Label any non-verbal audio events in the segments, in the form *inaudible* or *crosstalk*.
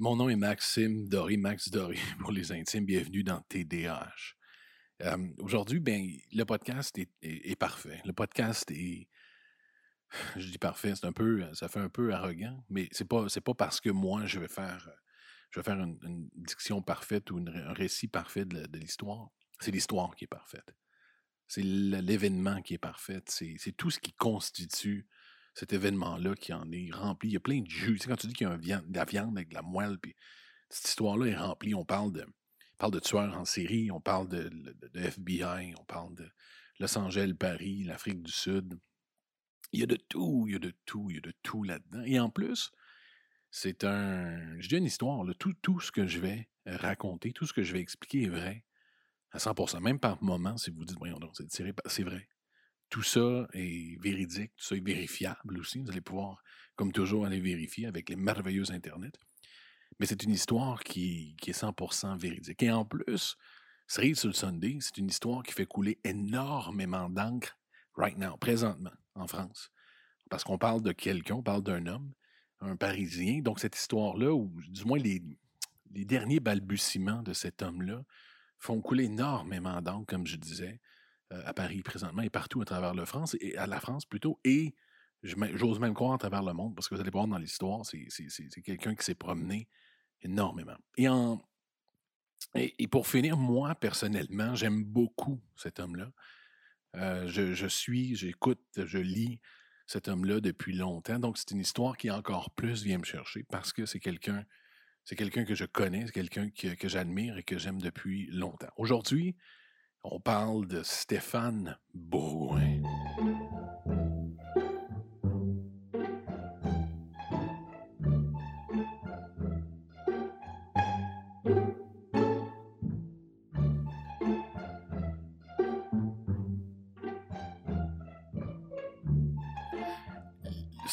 Mon nom est Maxime Doré, Max Doré *laughs* pour les intimes. Bienvenue dans TDAH. Euh, Aujourd'hui, ben, le podcast est, parfait. Le podcast est, *sighs* je dis parfait, c'est un peu, ça fait un peu arrogant, mais c'est pas, pas parce que moi je vais faire, je vais faire une, diction parfaite ou un récit parfait de, l'histoire. C'est l'histoire qui est parfaite. C'est l'événement qui est parfait. C'est tout ce qui constitue cet événement-là qui en est rempli. Il y a plein de jus. Tu sais, quand tu dis qu'il y a de la viande avec de la moelle, puis cette histoire-là est remplie. On parle de, parle de tueurs en série, on parle de, de- FBI, on parle de Los Angeles, Paris, l'Afrique du Sud. Il y a de tout, il y a de tout, il y a de tout là-dedans. Et en plus, c'est un. Je dis une histoire. Tout, tout ce que je vais raconter, tout ce que je vais expliquer est vrai à 100%. Même par moment, si vous dites, voyons donc, c'est tiré c'est vrai. Tout ça est véridique, tout ça est vérifiable aussi. Vous allez pouvoir, comme toujours, aller vérifier avec les merveilleux Internet. Mais c'est une histoire qui, est 100% véridique. Et en plus, Cerise sur le Sunday, c'est une histoire qui fait couler énormément d'encre right now, présentement, en France. Parce qu'on parle de quelqu'un, on parle d'un homme, un Parisien. Donc, cette histoire-là, ou du moins les, derniers balbutiements de cet homme-là, font couler énormément d'encre, comme je disais, à Paris présentement et partout à travers la France, et à la France plutôt, et j'ose même croire à travers le monde, parce que vous allez voir dans l'histoire, c'est quelqu'un qui s'est promené énormément. Et, en, et, pour finir, moi, personnellement, j'aime beaucoup cet homme-là. Euh, je, je suis, j'écoute, je lis cet homme-là depuis longtemps. Donc, c'est une histoire qui encore plus vient me chercher parce que c'est quelqu'un, c'est que je connais, c'est quelqu'un que, que j'admire et que j'aime depuis longtemps. Aujourd'hui, on parle de Stéphane Bourgoin.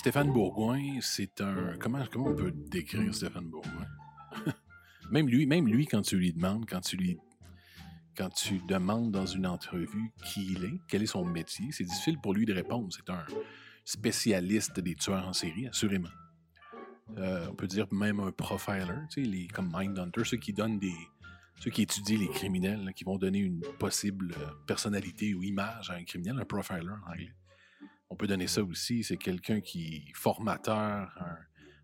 Stéphane Bourgoin, c'est un. Comment, comment on peut décrire Stéphane Bourgoin? *laughs* même lui, même lui, quand tu lui demandes, quand tu lui. Quand tu demandes dans une entrevue qui il est, quel est son métier, c'est difficile pour lui de répondre. C'est un spécialiste des tueurs en série, assurément. Euh, on peut dire même un profiler, les, comme Mindhunter, ceux qui donnent des. ceux qui étudient les criminels, qui vont donner une possible euh, personnalité ou image à un criminel, un profiler en anglais. On peut donner ça aussi. C'est quelqu'un qui est formateur, un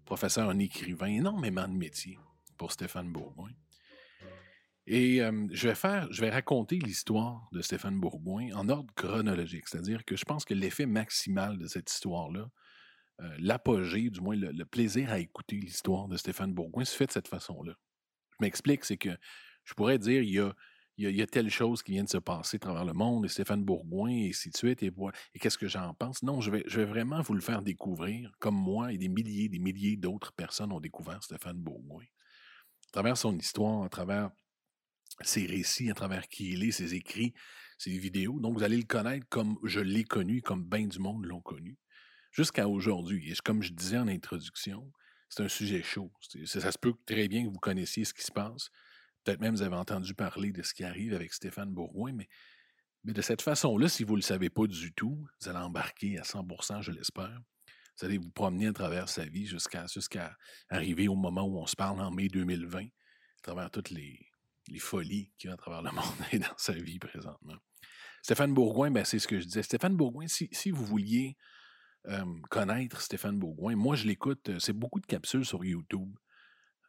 professeur, un écrivain, énormément de métiers pour Stéphane Bourgoin. Et je vais faire, je vais raconter l'histoire de Stéphane Bourgoin en ordre chronologique, c'est-à-dire que je pense que l'effet maximal de cette histoire-là, euh, l'apogée, du moins le, plaisir à écouter l'histoire de Stéphane Bourgoin, se fait de cette façon-là. Je m'explique, c'est que je pourrais dire il y a il y, a, telle chose qui vient de se passer à travers le monde, et Stéphane Bourgoin, et ainsi de suite, et, et qu'est-ce que j'en pense? Non, je vais, je vais vraiment vous le faire découvrir, comme moi et des milliers des milliers d'autres personnes ont découvert Stéphane Bourgoin. À travers son histoire, à travers ses récits, à travers qui il est, ses écrits, ses vidéos. Donc, vous allez le connaître comme je l'ai connu, comme bien du monde l'ont connu, jusqu'à aujourd'hui. Et comme je disais en introduction, c'est un sujet chaud. Ça se peut très bien que vous connaissiez ce qui se passe. Peut-être même vous avez entendu parler de ce qui arrive avec Stéphane Bourgoin, mais, mais de cette façon-là, si vous ne le savez pas du tout, vous allez embarquer à 100% je l'espère. Vous allez vous promener à travers sa vie jusqu'à arriver au moment où on se parle en mai 2020, à travers toutes les, les folies qu'il y a à travers le *laughs* monde et dans sa vie présentement. Stéphane Bourgoin, ben, c'est ce que je disais. Stéphane Bourgoin, si, vous vouliez euh, connaître Stéphane Bourgoin, moi je l'écoute, euh, c'est beaucoup de capsules sur YouTube.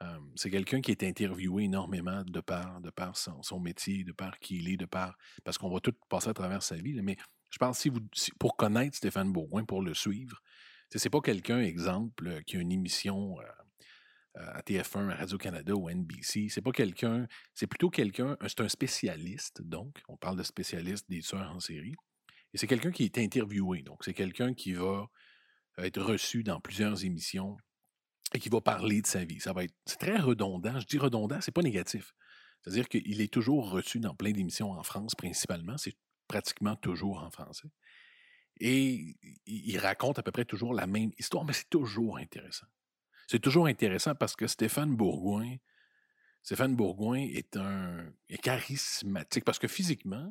Euh, c'est quelqu'un qui est interviewé énormément de par, de par son, son métier, de par qui il est, de par. Parce qu'on va tout passer à travers sa vie. Mais je pense si vous, pour connaître Stéphane Bourgoin, pour le suivre, c'est pas quelqu'un, exemple, qui a une émission à TF1, à Radio-Canada ou NBC. C'est pas quelqu'un. C'est plutôt quelqu'un. C'est un spécialiste, donc. On parle de spécialiste des tueurs en série. Et c'est quelqu'un qui est interviewé. Donc, c'est quelqu'un qui va être reçu dans plusieurs émissions et qui va parler de sa vie. Ça va être c'est très redondant. Je dis redondant, c'est pas négatif. C'est-à-dire qu'il est toujours reçu dans plein d'émissions en France, principalement. C'est pratiquement toujours en français. Et il il raconte à peu près toujours la même histoire, mais c'est toujours intéressant. C'est toujours intéressant parce que Stéphane Bourgoin, Stéphane Bourgoin est un est charismatique parce que physiquement,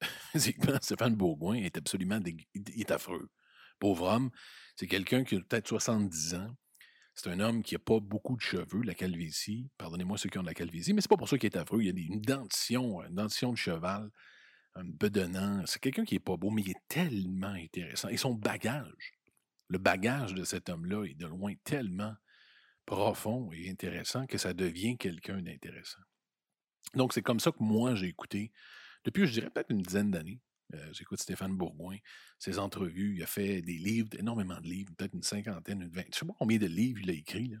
*laughs* physiquement, Stéphane Bourgoin est absolument est affreux. Pauvre homme, c'est quelqu'un qui a peut-être 70 ans, C'est un homme qui n'a pas beaucoup de cheveux, la calvitie. Pardonnez-moi ceux qui ont de la calvitie, mais c'est pas pour ça qu'il est affreux. Il a une dentition, une dentition de cheval, un bedonnant. C'est quelqu'un qui est pas beau, mais il est tellement intéressant. Et son bagage, le bagage de cet homme-là est de loin tellement profond et intéressant que ça devient quelqu'un d'intéressant. Donc, c'est comme ça que moi, j'ai écouté, depuis, je dirais peut-être une dizaine d'années, euh, j'écoute Stéphane Bourgoin, ses entrevues. Il a fait des livres, énormément de livres, peut-être une cinquantaine, une vingtaine. Je ne sais pas combien de livres il a écrit,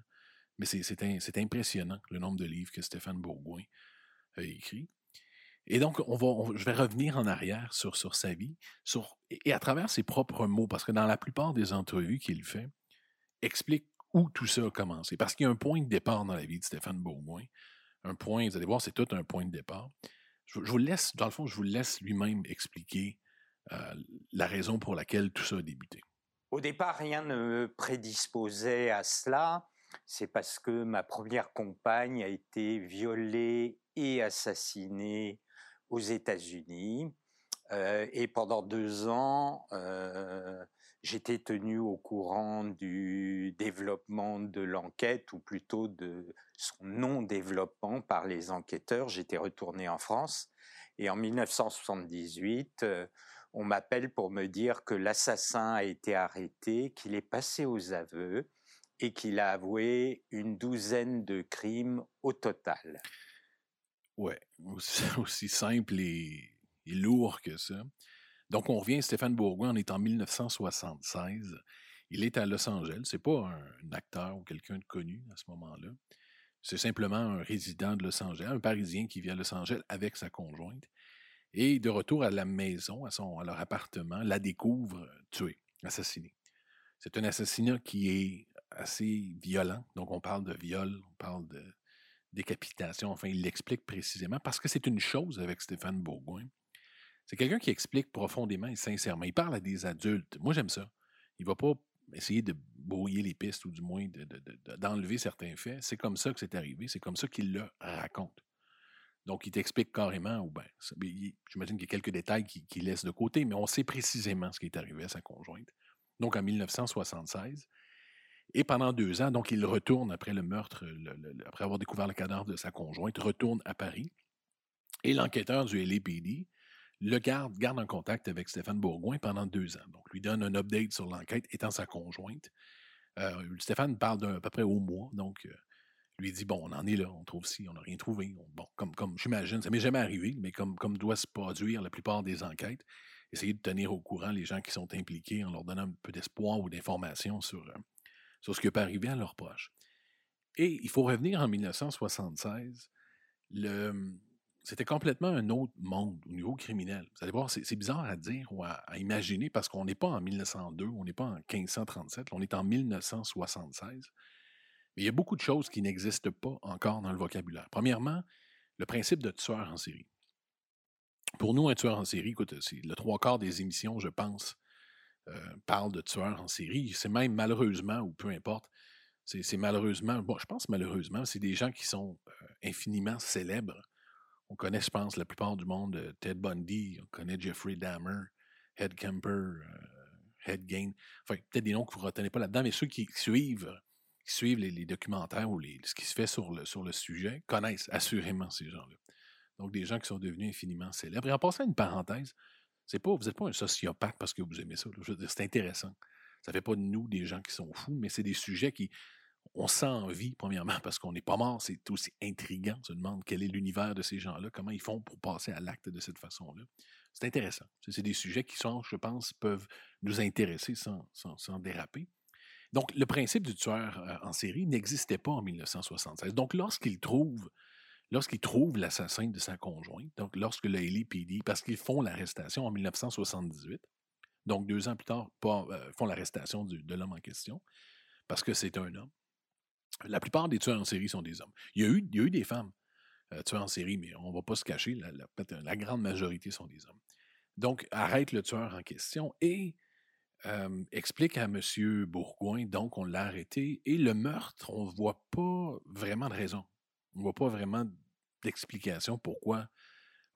mais c'est impressionnant le nombre de livres que Stéphane Bourgoin a écrit. Et donc, on va, je vais revenir en arrière sur, sur sa vie, sur, et à travers ses propres mots, parce que dans la plupart des entrevues qu'il fait, explique où tout ça a commencé. Parce qu'il y a un point de départ dans la vie de Stéphane Bourgoin. Un point, vous allez voir, c'est tout un point de départ je, vous laisse, dans le fond, je vous laisse lui-même expliquer euh, la raison pour laquelle tout ça a débuté. Au départ, rien ne me prédisposait à cela. C'est parce que ma première compagne a été violée et assassinée aux États-Unis. Euh, et pendant deux ans, euh, j'étais tenu au courant du développement de l'enquête, ou plutôt de son non-développement par les enquêteurs. J'étais retourné en France et en 1978, euh, on m'appelle pour me dire que l'assassin a été arrêté, qu'il est passé aux aveux et qu'il a avoué une douzaine de crimes au total. Ouais, aussi, *laughs* simple et lourd que ça. Donc, on revient, Stéphane Bourgoin, on est en 1976. Il est à Los Angeles. C'est pas un, acteur ou quelqu'un de connu à ce moment-là. C'est simplement un résident de Los Angeles, un Parisien qui vit à Los Angeles avec sa conjointe. Et de retour à la maison, à, son, à leur appartement, la découvre tuée, assassinée. C'est un assassinat qui est assez violent. Donc, on parle de viol, on parle de décapitation. Enfin, il l'explique précisément parce que c'est une chose avec Stéphane Bourgoin. C'est quelqu'un qui explique profondément et sincèrement. Il parle à des adultes. Moi, j'aime ça. Il ne va pas essayer de brouiller les pistes ou du moins d'enlever certains faits. C'est comme ça que c'est arrivé. C'est comme ça qu'il le raconte. Donc, il t'explique carrément, ou bien, j'imagine qu'il y a quelques détails qu'il laisse de côté, mais on sait précisément ce qui est arrivé à sa conjointe. Donc, en 1976. Et pendant deux ans, donc, il retourne après le meurtre, après avoir découvert le cadavre de sa conjointe, retourne à Paris. Et l'enquêteur du LAPD, le garde, garde en contact avec Stéphane Bourgoin pendant deux ans. Donc, lui donne un update sur l'enquête, étant sa conjointe. Euh, Stéphane parle d'à peu près au mois, donc euh, lui dit bon, on en est là, on trouve ci, on n'a rien trouvé. bon, comme, comme j'imagine, ça m'est jamais arrivé, mais comme, comme doit se produire la plupart des enquêtes, essayer de tenir au courant les gens qui sont impliqués en leur donnant un peu d'espoir ou d'informations sur, euh, sur ce qui peut arriver à leurs proches. Et il faut revenir en 1976. Le, c'était complètement un autre monde au niveau criminel. Vous allez voir, c'est bizarre à dire ou à, imaginer parce qu'on n'est pas en 1902, on n'est pas en 1537, on est en 1976. Mais il y a beaucoup de choses qui n'existent pas encore dans le vocabulaire. Premièrement, le principe de tueur en série. Pour nous, un tueur en série, écoute, le trois quarts des émissions, je pense, euh, parlent de tueurs en série. C'est même malheureusement, ou peu importe, c'est malheureusement, bon, je pense malheureusement, c'est des gens qui sont euh, infiniment célèbres on connaît, je pense, la plupart du monde euh, Ted Bundy, on connaît Jeffrey Dahmer, Head Kemper, euh, Head Gain. Enfin, peut-être des noms que vous ne retenez pas là-dedans, mais ceux qui suivent, qui suivent les, documentaires ou ce qui se fait sur le, sujet connaissent assurément ces gens-là. Donc, des gens qui sont devenus infiniment célèbres. Et en passant une parenthèse, c'est pas, vous n'êtes pas un sociopathe parce que vous aimez ça. c'est intéressant. Ça ne fait pas de nous des gens qui sont fous, mais c'est des sujets qui, on sent envie, premièrement, parce qu'on n'est pas mort, c'est aussi intriguant. On se demande quel est l'univers de ces gens-là, comment ils font pour passer à l'acte de cette façon-là. C'est intéressant. C'est des sujets qui je pense, peuvent nous intéresser sans, déraper. Donc, le principe du tueur euh, en série n'existait pas en 1976. Donc, lorsqu'il trouve lorsqu'il trouve l'assassin de sa conjointe, donc lorsque le LAPD, parce qu'ils font l'arrestation en 1978, donc deux ans plus tard, euh, font l'arrestation de l'homme en question, parce que c'est un homme, la plupart des tueurs en série sont des hommes. Il y a eu, eu des femmes euh, tueurs en série, mais on ne va pas se cacher, la, grande majorité sont des hommes. Donc, arrête le tueur en question et euh, explique à M. Bourgoin, donc on l'a arrêté, et le meurtre, on ne voit pas vraiment de raison. On ne voit pas vraiment d'explication pourquoi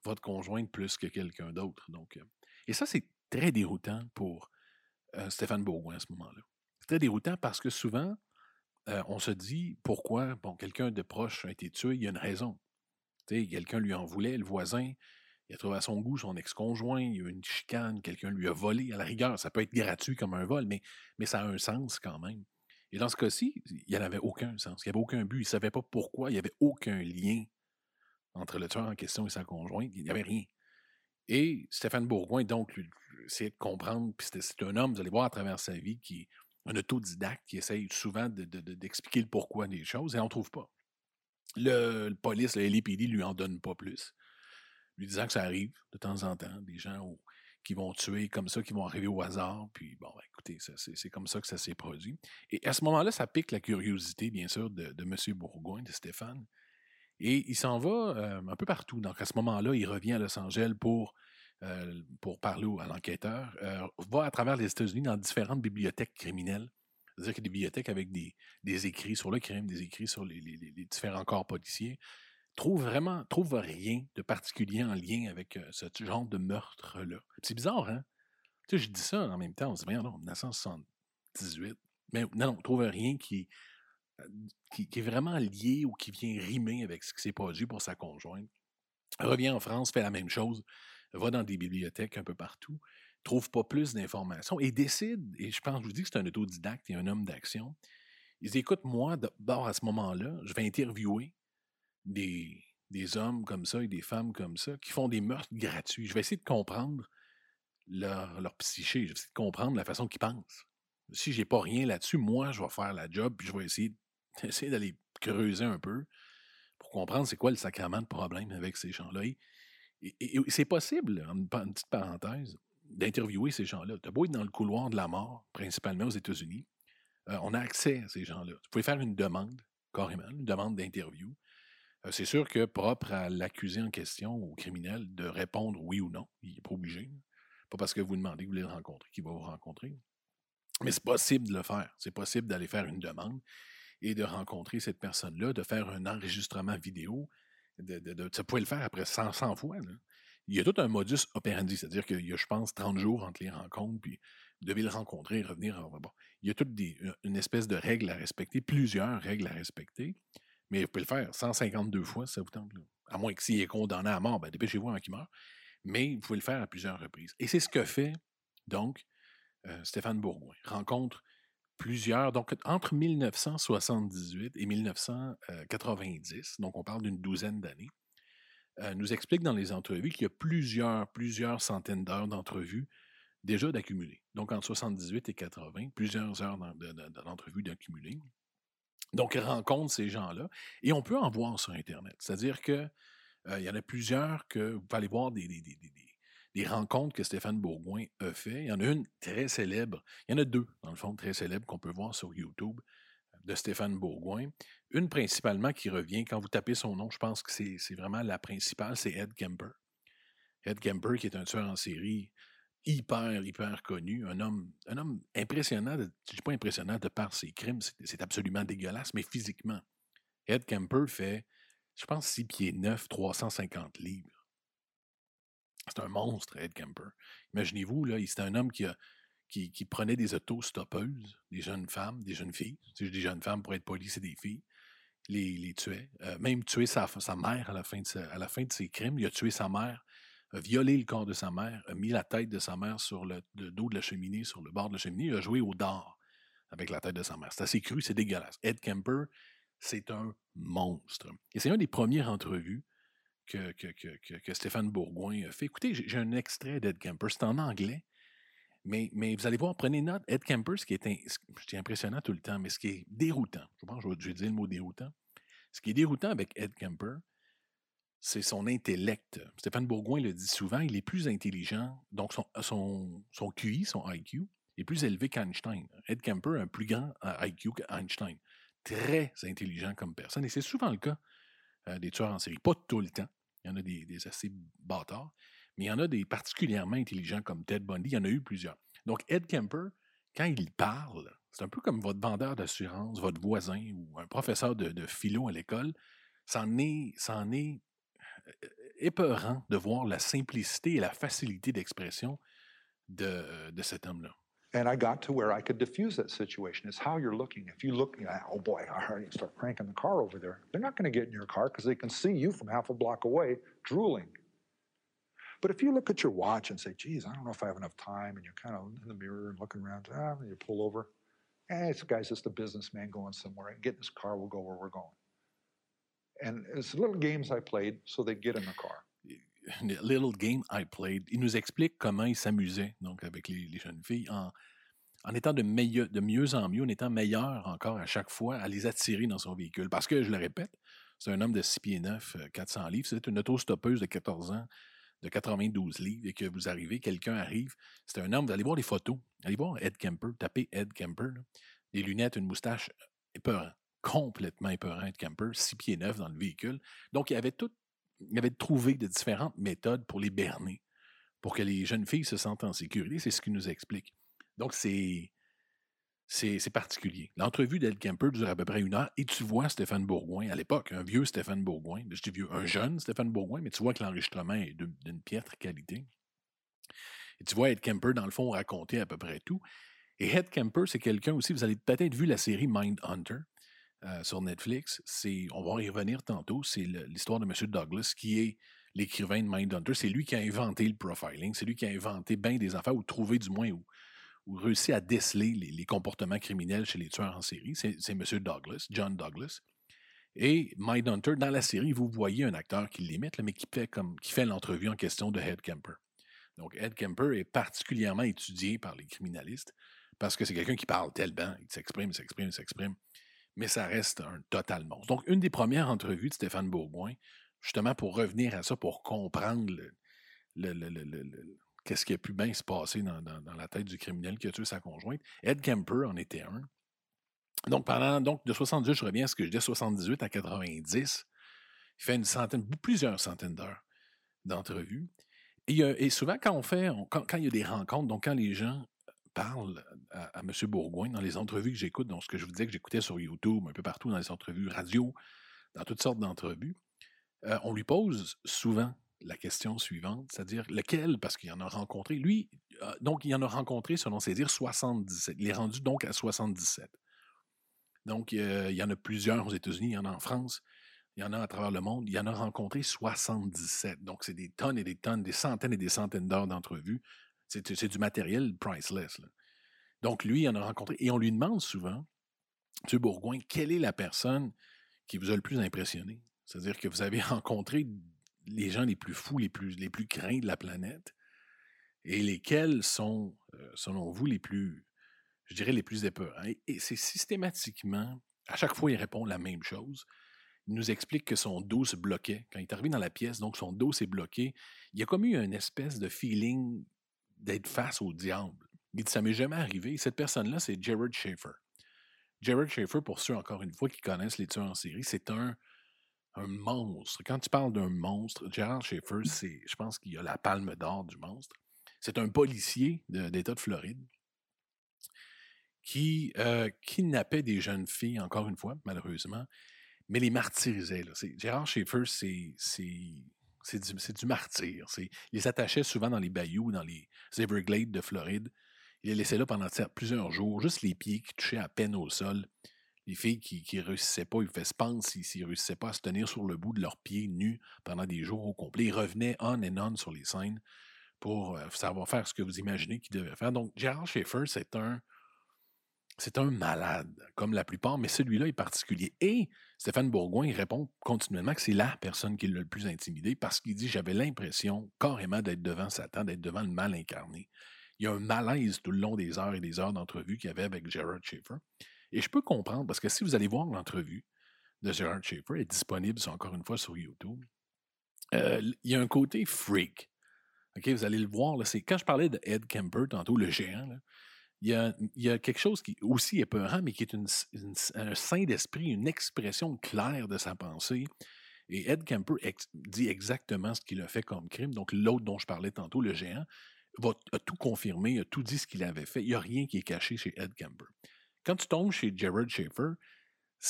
votre conjointe plus que quelqu'un d'autre. Euh, et ça, c'est très déroutant pour Stéphane Bourgoin à ce moment-là. C'est très déroutant parce que souvent, euh, on se dit pourquoi bon, quelqu'un de proche a été tué, il y a une raison. Quelqu'un lui en voulait, le voisin, il a trouvé à son goût son ex-conjoint, il y a eu une chicane, quelqu'un lui a volé. À la rigueur, ça peut être gratuit comme un vol, mais, mais ça a un sens quand même. Et dans ce cas-ci, il n'y avait aucun sens. Il n'y avait aucun but. Il ne savait pas pourquoi. Il n'y avait aucun lien entre le tueur en question et sa conjointe. Il n'y avait rien. Et Stéphane Bourgoin, donc, essayait de comprendre, puis c'est un homme, vous allez voir à travers sa vie, qui un autodidacte, qui essaye souvent d'expliquer de, le pourquoi des choses, et on ne trouve pas. Le, police, le LAPD, lui en donne pas plus. Lui disant que ça arrive de temps en temps, des gens qui vont tuer comme ça, qui vont arriver au hasard, puis bon, ben, écoutez, c'est comme ça que ça s'est produit. Et à ce moment-là, ça pique la curiosité, bien sûr, de, de M. Bourgoin, de Stéphane, et il s'en va un peu partout. Donc, à ce moment-là, il revient à Los Angeles pour, pour parler à l'enquêteur. va à travers les États-Unis dans différentes bibliothèques criminelles. C'est-à-dire qu'il y des bibliothèques avec des, écrits sur le crime, des écrits sur les, différents corps policiers. Trouve vraiment, trouve rien de particulier en lien avec ce genre de meurtre-là. C'est bizarre, hein? Tu sais, je dis ça en même temps, on se dit, non, 1978. Mais non, non, trouve rien qui, qui, est vraiment lié ou qui vient rimer avec ce qui s'est produit pour sa conjointe. Revient en France, fait la même chose, va dans des bibliothèques un peu partout, trouve pas plus d'informations et décide, et je pense, je vous dis que c'est un autodidacte et un homme d'action, il dit, écoute, moi, d'abord à ce moment-là, je vais interviewer des, des hommes comme ça et des femmes comme ça qui font des meurtres gratuits. Je vais essayer de comprendre leur, leur psyché, je vais essayer de comprendre la façon qu'ils pensent. Si j'ai pas rien là-dessus, moi, je vais faire la job, puis je vais essayer *laughs* essayer d'aller creuser un peu pour comprendre c'est quoi le sacrement de problème avec ces gens-là. C'est possible, une, petite parenthèse, d'interviewer ces gens-là. Tu beau être dans le couloir de la mort, principalement aux États-Unis, euh, on a accès à ces gens-là. Tu pouvez faire une demande, carrément, une demande d'interview. Euh, c'est sûr que propre à l'accusé en question, au criminel, de répondre oui ou non. Il n'est pas obligé. Pas parce que vous demandez que vous voulez le rencontrer qu'il va vous rencontrer. Mais c'est possible de le faire. C'est possible d'aller faire une demande et de rencontrer cette personne-là, de faire un enregistrement vidéo. Ça pouvait le faire après 100, 100 fois. Il y a tout un modus operandi, c'est-à-dire qu'il y a, je pense, 30 jours entre les rencontres, puis vous devez le rencontrer revenir. Il y a toute une espèce de règles à respecter, plusieurs règles à respecter, mais vous pouvez le faire 152 fois, ça vous tente. À moins que s'il est condamné à mort, ben, dépêchez-vous avant qu'il meure. Mais vous pouvez le faire à plusieurs reprises. Et c'est ce que fait, donc, euh, Stéphane Bourgoin. Rencontre plusieurs, donc entre 1978 et 1990, donc on parle d'une douzaine d'années, euh, nous explique dans les entrevues qu'il y a plusieurs, plusieurs centaines d'heures d'entrevues déjà d'accumuler. Donc entre 78 et 80, plusieurs heures d'entrevues d'accumuler. Donc il rencontre ces gens-là et on peut en voir sur Internet. C'est-à-dire qu'il euh, y en a plusieurs que vous pouvez aller voir des, des rencontres que Stéphane Bourgoin a fait. Il y en a une très célèbre. Il y en a deux, dans le fond, très célèbres qu'on peut voir sur YouTube de Stéphane Bourgoin. Une principalement qui revient, quand vous tapez son nom, je pense que c'est vraiment la principale, c'est Ed Kemper. Ed Kemper, qui est un tueur en série hyper, hyper connu, un homme, un homme impressionnant, je ne dis pas impressionnant de par ses crimes, c'est absolument dégueulasse, mais physiquement. Ed Kemper fait, je pense, 6 pieds 9, 350 livres. C'est un monstre, Ed Kemper. Imaginez-vous, là, c'est un homme qui, qui, prenait des autostoppeuses, des jeunes femmes, des jeunes filles. Si je dis jeunes femmes, pour être poli, c'est des filles. Les, les tuait. Euh, même tuer sa, sa mère à la, fin de à la fin de ses crimes. Il a tué sa mère, a violé le corps de sa mère, a mis la tête de sa mère sur le, dos de la cheminée, sur le bord de la cheminée. Il a joué au dard avec la tête de sa mère. C'est assez cru, c'est dégueulasse. Ed Kemper, c'est un monstre. Et c'est une des premières entrevues que, que, Stéphane Bourgoin a fait. Écoutez, j'ai un extrait d'Ed Kemper, c'est en anglais, mais, mais vous allez voir, prenez note, Ed Kemper, ce qui est, je impressionnant tout le temps, mais ce qui est déroutant, je pense que je vais dire le mot déroutant, ce qui est déroutant avec Ed Kemper, c'est son intellect. Stéphane Bourgoin le dit souvent, il est plus intelligent, donc son, son, son QI, son IQ, est plus élevé qu'Einstein. Ed Kemper a un plus grand euh, IQ qu'Einstein. Très intelligent comme personne, et c'est souvent le cas euh, des tueurs en série. Pas tout le temps. Il y en a des, assez bâtards, mais il y en a des particulièrement intelligents comme Ted Bundy. Il y en a eu plusieurs. Donc, Ed Kemper, quand il parle, c'est un peu comme votre vendeur d'assurance, votre voisin ou un professeur de, philo à l'école. C'en est, est euh, épeurant de voir la simplicité et la facilité d'expression de, de cet homme-là. And I got to where I could diffuse that situation. It's how you're looking. If you look, you know, oh boy, I already start cranking the car over there. They're not going to get in your car because they can see you from half a block away drooling. But if you look at your watch and say, geez, I don't know if I have enough time, and you're kind of in the mirror and looking around, ah, and you pull over, eh, this guy's just a businessman going somewhere. Get in his car, we'll go where we're going. And it's little games I played so they'd get in the car. Little game I played. Il nous explique comment il s'amusait donc avec les, jeunes filles en, en étant de, de mieux en mieux, en étant meilleur encore à chaque fois à les attirer dans son véhicule. Parce que, je le répète, c'est un homme de 6 pieds 9, 400 livres. C'est une autostoppeuse de 14 ans de 92 livres et que vous arrivez, quelqu'un arrive, c'est un homme, vous allez voir les photos, allez voir Ed Kemper, tapez Ed Kemper, des lunettes, une moustache épeurant, complètement épeurant Ed Kemper, six pieds neuf dans le véhicule. Donc, il avait tout, il avait trouvé de différentes méthodes pour les berner, pour que les jeunes filles se sentent en sécurité, c'est ce qu'il nous explique. Donc, c'est c'est particulier. L'entrevue d'Ed Kemper dure à peu près une heure et tu vois Stéphane Bourgoin, à l'époque, un vieux Stéphane Bourgoin, je dis vieux, un jeune Stéphane Bourgoin, mais tu vois que l'enregistrement est d'une piètre qualité. Et tu vois Ed Kemper, dans le fond, raconter à peu près tout. Et Ed Kemper, c'est quelqu'un aussi, vous avez peut-être vu la série Mind Hunter euh, sur Netflix. On va y revenir tantôt. C'est l'histoire de M. Douglas, qui est l'écrivain de Mind Hunter. C'est lui qui a inventé le profiling. C'est lui qui a inventé bien des affaires, ou trouvé du moins, ou réussi à déceler les, comportements criminels chez les tueurs en série, c'est M. Douglas, John Douglas. Et Mindhunter, dans la série, vous voyez un acteur qui l'imite, mais qui fait, qui fait l'entrevue en question de Ed Kemper. Donc, Ed Kemper est particulièrement étudié par les criminalistes parce que c'est quelqu'un qui parle tellement, il s'exprime, il s'exprime, il s'exprime, mais ça reste un total monstre. Donc, une des premières entrevues de Stéphane Bourgoin, justement pour revenir à ça, pour comprendre le, qu'est-ce qui a pu bien se passer dans, la tête du criminel qui a tué sa conjointe. Ed Kemper en était un. Donc, pendant donc, de 78, je reviens à ce que je dis, 78 à 90, il fait une centaine, plusieurs centaines d'heures d'entrevues. Et, souvent, quand on fait, quand, il y a des rencontres, donc quand les gens parlent à, M. Bourgoin dans les entrevues que j'écoute, donc ce que je vous disais que j'écoutais sur YouTube, un peu partout dans les entrevues radio, dans toutes sortes d'entrevues, euh, on lui pose souvent la question suivante, c'est-à-dire lequel, parce qu'il en a rencontré, lui, euh, donc il en a rencontré, selon ses dires, 77. Il est rendu donc à 77. Donc, il y en a plusieurs aux États-Unis, il y en a en France, il y en a à travers le monde, il en a rencontré 77. Donc, c'est des tonnes et des tonnes, des centaines et des centaines d'heures d'entrevues. C'est du matériel priceless. Donc, lui, il en a rencontré, et on lui demande souvent, M. Bourgoin, quelle est la personne qui vous a le plus impressionné? C'est-à-dire que vous avez *laughs* rencontré les gens les plus fous, les plus, les plus craints de la planète, et lesquels sont, euh, selon vous, les plus, je dirais, les plus épeurants? Et, c'est systématiquement, à chaque fois, il répond la même chose. Il nous explique que son dos se bloquait. Quand il est arrivé dans la pièce, donc son dos s'est bloqué. Il a comme eu une espèce de feeling d'être face au diable. Il dit, ça m'est jamais arrivé. Cette personne-là, c'est Jared Schaefer. Jared Schaefer, pour ceux, encore une fois, qui connaissent les tueurs en série, c'est un un monstre. Quand tu parles d'un monstre, Gerald Schaefer, mmh. c'est, je pense qu'il a la palme d'or du monstre. C'est un policier d'État de, Floride qui euh, kidnappait des jeunes filles, encore une fois, malheureusement, mais les martyrisait. Là. Gérard Schaefer, c'est, c'est, du, martyr. Il les souvent dans les bayous, dans les Everglades de Floride. Il les laissait là pendant plusieurs jours, juste les pieds qui touchaient à peine au sol les filles qui ne réussissaient pas, ils faisaient spans s'ils ne réussissaient pas à se tenir sur le bout de leurs pieds nus pendant des jours au complet. Ils revenaient on and on sur les scènes pour euh, savoir faire ce que vous imaginez qu'ils devaient faire. Donc, Gerald Schaefer, c'est un, c'est un malade, comme la plupart, mais celui-là est particulier. Et Stéphane Bourgoin, répond continuellement que c'est la personne qui l'a le plus intimidé parce qu'il dit J'avais l'impression carrément d'être devant Satan, d'être devant le mal incarné. Il y a un malaise tout le long des heures et des heures d'entrevue qu'il y avait avec Gerard Schaefer. Et je peux comprendre, parce que si vous allez voir l'entrevue de Gerard Schaefer, elle est disponible encore une fois sur YouTube, euh, il y a un côté freak. Vous allez le voir. Là, quand je parlais de Ed Kemper, tantôt, le géant, il, y a, quelque chose qui aussi épeurant, mais qui est un saint d'esprit, une expression claire de sa pensée. Et Ed Kemper dit exactement ce qu'il a fait comme crime. Donc, l'autre dont je parlais tantôt, le géant, va, a tout confirmé, a tout dit ce qu'il avait fait. Il n'y a rien qui est caché chez Ed Kemper. Quand tu tombes chez Jared Schaefer,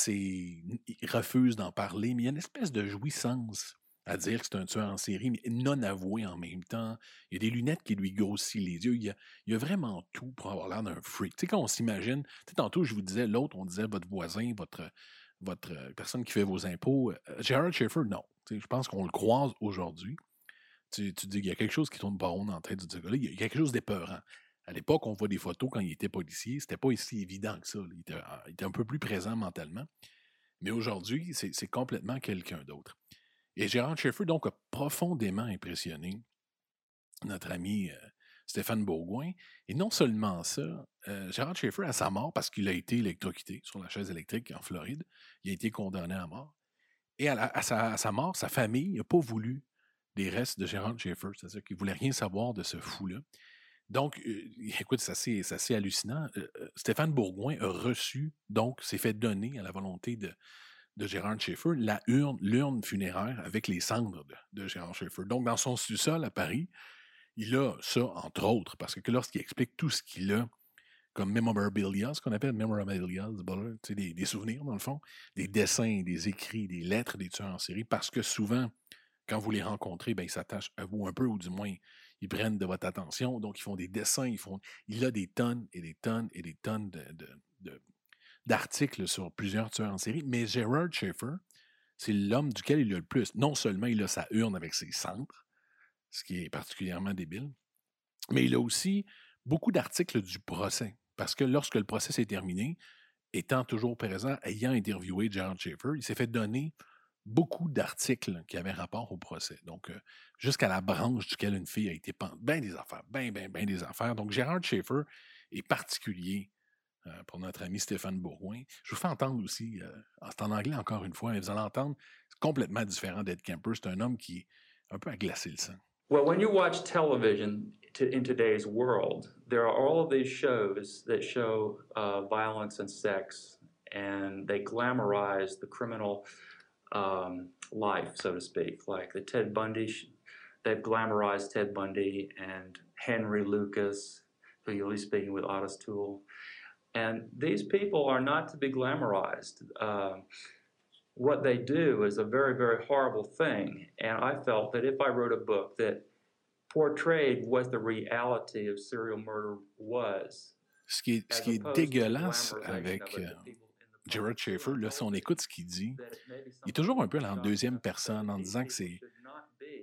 il refuse d'en parler, mais il y a une espèce de jouissance à dire que c'est un tueur en série, mais non avoué en même temps. Il y a des lunettes qui lui grossissent les yeux. Il y a, il y a vraiment tout pour avoir l'air d'un freak. Tu sais, quand on s'imagine, tu sais, tantôt, je vous disais, l'autre, on disait votre voisin, votre, votre euh, personne qui fait vos impôts. Euh, Gerard Schaeffer, non. Tu sais, je pense qu'on le croise aujourd'hui. Tu, tu dis qu'il y a quelque chose qui tourne pas rond dans la tête du gars-là. Il y a quelque chose d'épeurant. À l'époque, on voit des photos quand il était policier. C'était pas aussi évident que ça. Il était, il était un peu plus présent mentalement. Mais aujourd'hui, c'est complètement quelqu'un d'autre. Et Gérard Schaeffer, donc, a profondément impressionné notre ami euh, Stéphane Bourgoin. Et non seulement ça, euh, Gérard Schaeffer, à sa mort, parce qu'il a été électrocuté sur la chaise électrique en Floride, il a été condamné à mort. Et à, sa, mort, sa famille n'a pas voulu des restes de Gérard Schaeffer, c'est-à-dire qu'il ne voulait rien savoir de ce fou-là. Donc, euh, *laughs* écoute, c'est assez, hallucinant. Stéphane Bourgoin a reçu, donc, s'est fait donner à la volonté de, de Gérard Schaeffer l'urne funéraire avec les cendres de, Gérard Schaeffer. Donc, dans son sous-sol à Paris, il a ça, entre autres, parce que lorsqu'il explique tout ce qu'il a comme memorabilia, ce qu'on appelle memorabilia, des, des souvenirs, dans le fond, des dessins, des écrits, des lettres des tueurs en série, parce que souvent, quand vous les rencontrez, ben, ils s'attachent à vous un peu, ou du moins, ils prennent de votre attention. Donc, ils font des dessins, ils font. Il a des tonnes et des tonnes et des tonnes de d'articles sur plusieurs tueurs en série, mais Gerard Schaeffer, c'est l'homme duquel il a le plus. Non seulement il a sa urne avec ses cendres, ce qui est particulièrement débile, mais il a aussi beaucoup d'articles du procès. Parce que lorsque le procès s'est terminé, étant toujours présent, ayant interviewé Gerard Schaeffer, il s'est fait donner beaucoup d'articles qui avaient rapport au procès. Donc, euh, jusqu'à la branche duquel une fille a été pendue. Ben des affaires, ben, ben, ben des affaires. Donc, Gerard Schaeffer est particulier euh, pour notre ami Stéphane Bourgoin. Je vous fais entendre aussi, euh, c'est en anglais encore une fois, mais vous allez entendre, c'est complètement différent d'Ed Kemper. C'est un homme qui est un peu à glacer le sang. Well, when you watch television to, in today's world, there are all of these shows that show uh, violence and sex, and they glamorize the criminal um, life, so to speak. Like the Ted Bundy, they've glamorized Ted Bundy and Henry Lucas, who you'll be speaking with Otis Toole. And these people are not to be glamorized. Uh, what they do is a very, very horrible thing. And I felt that if I wrote a book that portrayed what the reality of serial murder was, ce qui est, ce qui est dégueulasse avec euh, Gerard Schaefer, là, si on écoute ce qu'il dit, il est toujours un peu en deuxième personne en disant que c'est.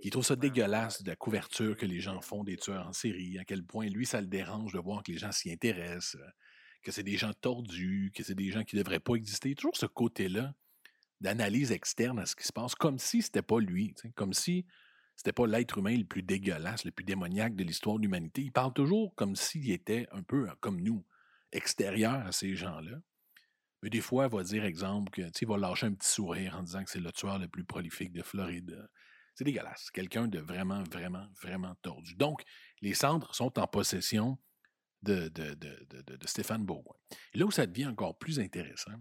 Il trouve ça dégueulasse de la couverture que les gens font des tueurs en série, à quel point lui, ça le dérange de voir que les gens s'y intéressent que c'est des gens tordus, que c'est des gens qui ne devraient pas exister. Toujours ce côté-là d'analyse externe à ce qui se passe, comme si c'était pas lui, comme si c'était pas l'être humain le plus dégueulasse, le plus démoniaque de l'histoire de l'humanité. Il parle toujours comme s'il était un peu comme nous, extérieur à ces gens-là. Mais des fois, il va dire, exemple, qu'il va lâcher un petit sourire en disant que c'est le tueur le plus prolifique de Floride. C'est dégueulasse. Quelqu'un de vraiment, vraiment, vraiment tordu. Donc, les cendres sont en possession de, Stéphane Bourgoin. Et là où ça devient encore plus intéressant,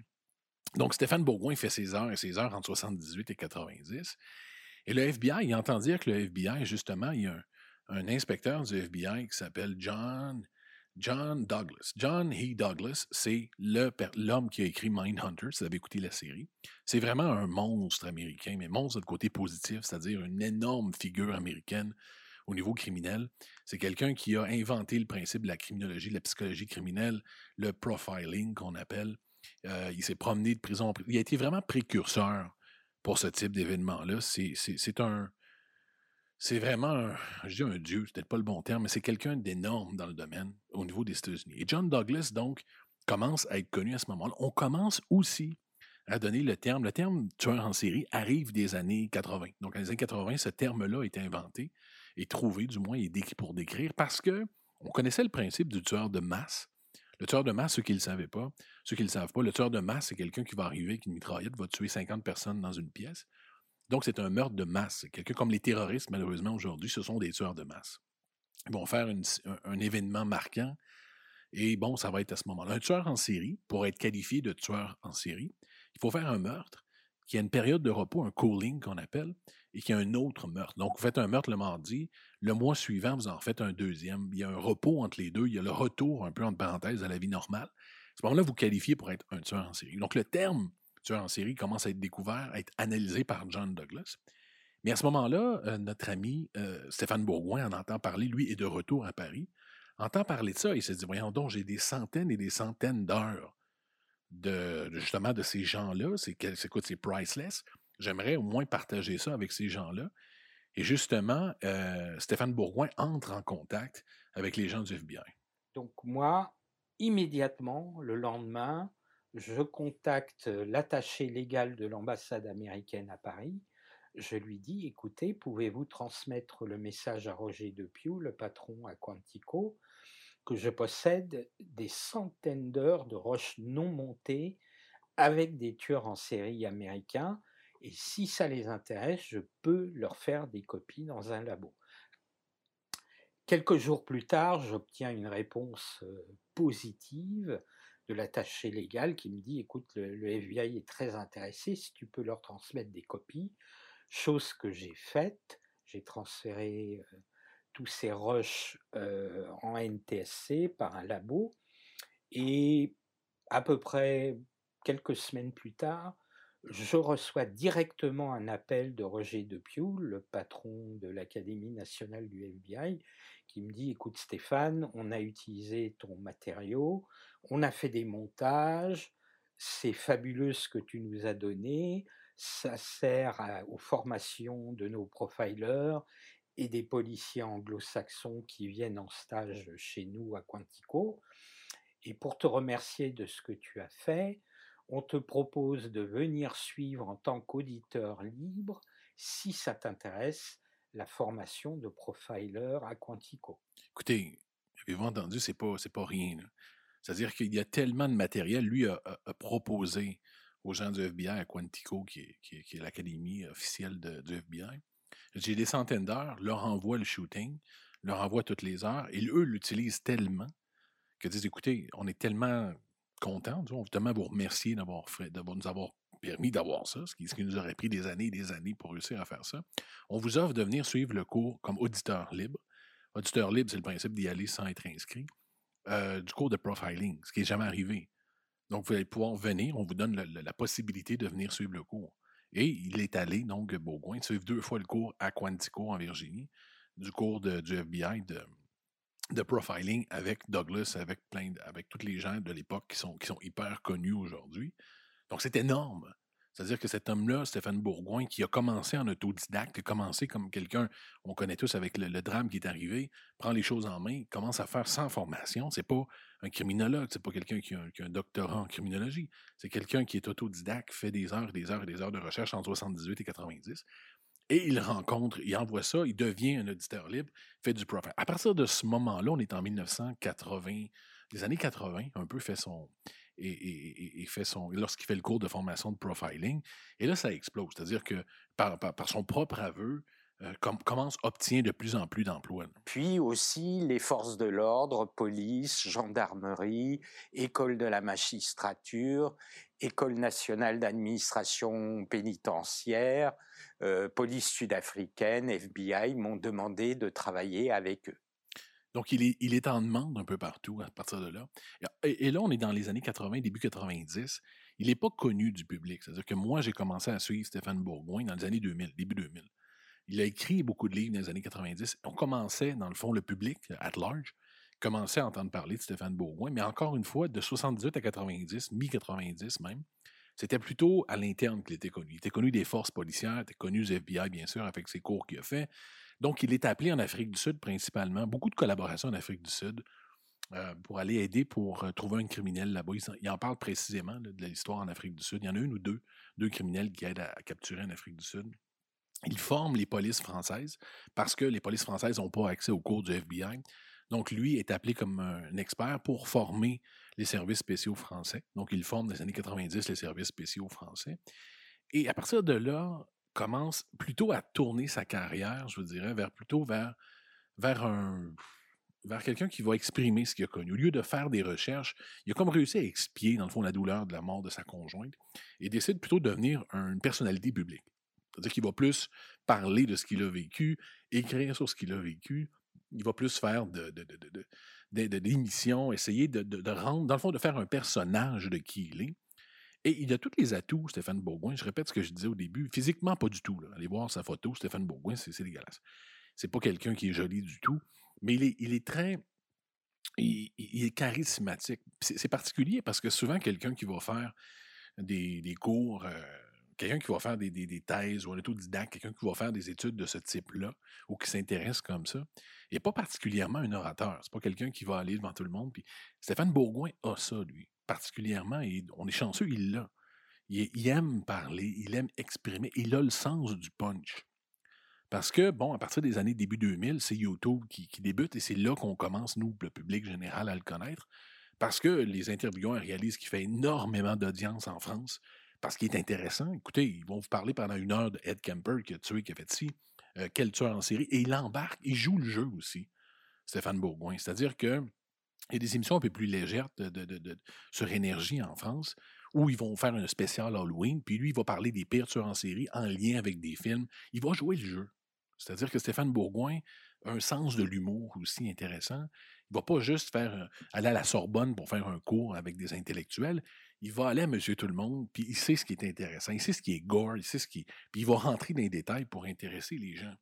donc Stéphane Bourgoin fait ses heures et ses heures entre 78 et 90, et le FBI, il entend dire que le FBI, justement, il y a un, un inspecteur du FBI qui s'appelle John, John Douglas. John E. Douglas, c'est l'homme qui a écrit Mindhunter, si vous avez écouté la série. C'est vraiment un monstre américain, mais monstre de côté positif, c'est-à-dire une énorme figure américaine au niveau criminel. C'est quelqu'un qui a inventé le principe de la criminologie, de la psychologie criminelle, le profiling qu'on appelle. Euh, il s'est promené de prison en prison. Il a été vraiment précurseur pour ce type d'événement-là. C'est un. C'est vraiment un, je dis un dieu, c'est peut-être pas le bon terme, mais c'est quelqu'un d'énorme dans le domaine au niveau des États-Unis. Et John Douglas, donc, commence à être connu à ce moment-là. On commence aussi à donner le terme. Le terme tueur en série arrive des années 80. Donc, dans les années 80, ce terme-là a été inventé et trouvé, du moins, pour décrire, parce que on connaissait le principe du tueur de masse. Le tueur de masse, ceux qui ne le savaient pas, ceux qui ne le savent pas, le tueur de masse, c'est quelqu'un qui va arriver avec une mitraillette, va tuer 50 personnes dans une pièce. Donc, c'est un meurtre de masse. Quelqu'un comme les terroristes, malheureusement, aujourd'hui, ce sont des tueurs de masse. Ils vont faire un, événement marquant et bon, ça va être à ce moment-là. Un tueur en série, pour être qualifié de tueur en série, il faut faire un meurtre qui a une période de repos, un cooling qu'on appelle, et qui a un autre meurtre. Donc, vous faites un meurtre le mardi, le mois suivant, vous en faites un deuxième. Il y a un repos entre les deux, il y a le retour, un peu entre parenthèses, à la vie normale. À ce moment-là, vous qualifiez pour être un tueur en série. Donc, le terme tueur en série commence à être découvert, à être analysé par John Douglas. Mais à ce moment-là, euh, notre ami euh, Stéphane Bourgoin en entend parler, lui est de retour à Paris, entend parler de ça, il se dit, voyons donc, j'ai des centaines et des centaines d'heures de, justement de ces gens-là, c'est, c'est priceless. J'aimerais au moins partager ça avec ces gens-là. Et justement, euh, Stéphane Bourgoin entre en contact avec les gens du FBI. Donc moi, immédiatement, le lendemain, je contacte l'attaché légal de l'ambassade américaine à Paris. Je lui dis, écoutez, pouvez-vous transmettre le message à Roger Depiou, le patron à Quantico, que je possède des centaines d'heures de roches non montées avec des tueurs en série américains, et si ça les intéresse, je peux leur faire des copies dans un labo. Quelques jours plus tard, j'obtiens une réponse positive de l'attaché légal qui me dit écoute, le, FBI est très intéressé, si tu peux leur transmettre des copies, chose que j'ai faite. J'ai transféré tous ces rushs en NTSC par un labo et à peu près quelques semaines plus tard, je reçois directement un appel de Roger Depiou, le patron de l'Académie nationale du FBI, qui me dit Écoute, Stéphane, on a utilisé ton matériau, on a fait des montages, c'est fabuleux ce que tu nous as donné, ça sert aux formations de nos profilers et des policiers anglo-saxons qui viennent en stage chez nous à Quantico. Et pour te remercier de ce que tu as fait, on te propose de venir suivre en tant qu'auditeur libre, si ça t'intéresse, la formation de profiler à Quantico. Écoutez, avez-vous entendu, c'est pas, c'est pas rien. C'est-à-dire qu'il y a tellement de matériel. Lui a, proposé aux gens du FBI à Quantico, qui est, l'académie officielle du FBI. J'ai des centaines d'heures, leur envoie le shooting, leur envoie toutes les heures, et eux l'utilisent tellement que disent écoutez, on est tellement contents, on veut tellement vous remercier d'avoir nous avoir permis d'avoir ça, ce qui, ce qui, nous aurait pris des années et des années pour réussir à faire ça. On vous offre de venir suivre le cours comme auditeur libre. Auditeur libre, c'est le principe d'y aller sans être inscrit. Euh, du cours de profiling, ce qui n'est jamais arrivé. Donc, vous allez pouvoir venir, on vous donne la, possibilité de venir suivre le cours. Et il est allé, donc, Beaugoin, suivre deux fois le cours à Quantico en Virginie, du cours du FBI de, profiling avec Douglas, avec plein, avec tous les gens de l'époque qui sont hyper connus aujourd'hui. Donc, c'est énorme. C'est-à-dire que cet homme-là, Stéphane Bourgoin, qui a commencé en autodidacte, a commencé comme quelqu'un, on connaît tous avec le, drame qui est arrivé, prend les choses en main, commence à faire sans formation. C'est pas un criminologue, c'est pas quelqu'un qui, qui, a un doctorat en criminologie. C'est quelqu'un qui est autodidacte, fait des heures et des heures et des heures de recherche entre 78 et 90. Et il rencontre, il envoie ça, il devient un auditeur libre, fait du profil. À partir de ce moment-là, on est en 1980, les années 80, un peu fait son, et, fait son, lorsqu'il fait le cours de formation de profiling. Et là, ça explose. C'est-à-dire que par, son propre aveu, euh, commence, obtient de plus en plus d'emplois. Puis aussi les forces de l'ordre, police, gendarmerie, école de la magistrature, école nationale d'administration pénitentiaire, euh, police sud-africaine, FBI m'ont demandé de travailler avec eux. Donc, il est, en demande un peu partout à partir de là. Et, là, on est dans les années 80, début 90. Il n'est pas connu du public. C'est-à-dire que moi, j'ai commencé à suivre Stéphane Bourgoin dans les années 2000, début 2000. Il a écrit beaucoup de livres dans les années 90. On commençait, dans le fond, le public, at large, commençait à entendre parler de Stéphane Bourgoin, mais encore une fois, de 78 à 90, mi-90 même, c'était plutôt à l'interne qu'il était connu. Il était connu des forces policières, il était connu du FBI, bien sûr, avec ses cours qu'il a fait. Donc, il est appelé en Afrique du Sud principalement, beaucoup de collaborations en Afrique du Sud, euh, pour aller aider pour euh, trouver un criminel là-bas. Il, en parle précisément de l'histoire en Afrique du Sud. Il y en a une ou deux, deux criminels qui aident à, capturer en Afrique du Sud. Il forme les polices françaises parce que les polices françaises n'ont pas accès au cours du FBI. Donc, lui est appelé comme un expert pour former les services spéciaux français. Donc, il forme dans les années 90 les services spéciaux français. Et à partir de là, commence plutôt à tourner sa carrière, je vous dirais, vers plutôt vers, vers un vers quelqu'un qui va exprimer ce qu'il a connu. Au lieu de faire des recherches, il a comme réussi à expier, dans le fond, la douleur de la mort de sa conjointe et décide plutôt de devenir une personnalité publique. C'est-à-dire qu'il va plus parler de ce qu'il a vécu, écrire sur ce qu'il a vécu. Il va plus faire de, de, d'émissions, essayer de, rendre, dans le fond, de faire un personnage de qui il est. Et il a tous les atouts, Stéphane Bourgoin. Je répète ce que je disais au début. Physiquement, pas du tout. Allez voir sa photo, Stéphane Bourgoin, c'est dégueulasse. C'est pas quelqu'un qui est joli du tout, mais il est, très. Il, est charismatique. C'est particulier parce que souvent, quelqu'un qui va faire des, cours. Euh, quelqu'un qui va faire des, des, thèses ou un autodidacte, quelqu'un qui va faire des études de ce type-là ou qui s'intéresse comme ça, n'est pas particulièrement un orateur. C'est pas quelqu'un qui va aller devant tout le monde. Puis Stéphane Bourgoin a ça, lui, particulièrement, et on est chanceux, il l'a. Il, aime parler, il aime exprimer, il a le sens du punch. Parce que, bon, à partir des années début 2000, c'est YouTube qui, débute et c'est là qu'on commence, nous, le public général, à le connaître. Parce que les intervieweurs réalisent qu'il fait énormément d'audience en France parce qu'il est intéressant. Écoutez, ils vont vous parler pendant une heure de Ed Kemper qui a tué, qui a fait ci, euh, quel tueur en série, et il embarque, il joue le jeu aussi, Stéphane Bourgoin. C'est-à-dire que il y a des émissions un peu plus légères de, sur énergie en France où ils vont faire un spécial Halloween, puis lui, il va parler des pires tueurs en série en lien avec des films. Il va jouer le jeu. C'est-à-dire que Stéphane Bourgoin a un sens de l'humour aussi intéressant. Il ne va pas juste faire euh, aller à la Sorbonne pour faire un cours avec des intellectuels il va aller à Monsieur Tout-le-Monde, puis il sait ce qui est intéressant, il sait ce qui est gore, il sait ce qui. Puis il va rentrer dans les détails pour intéresser les gens.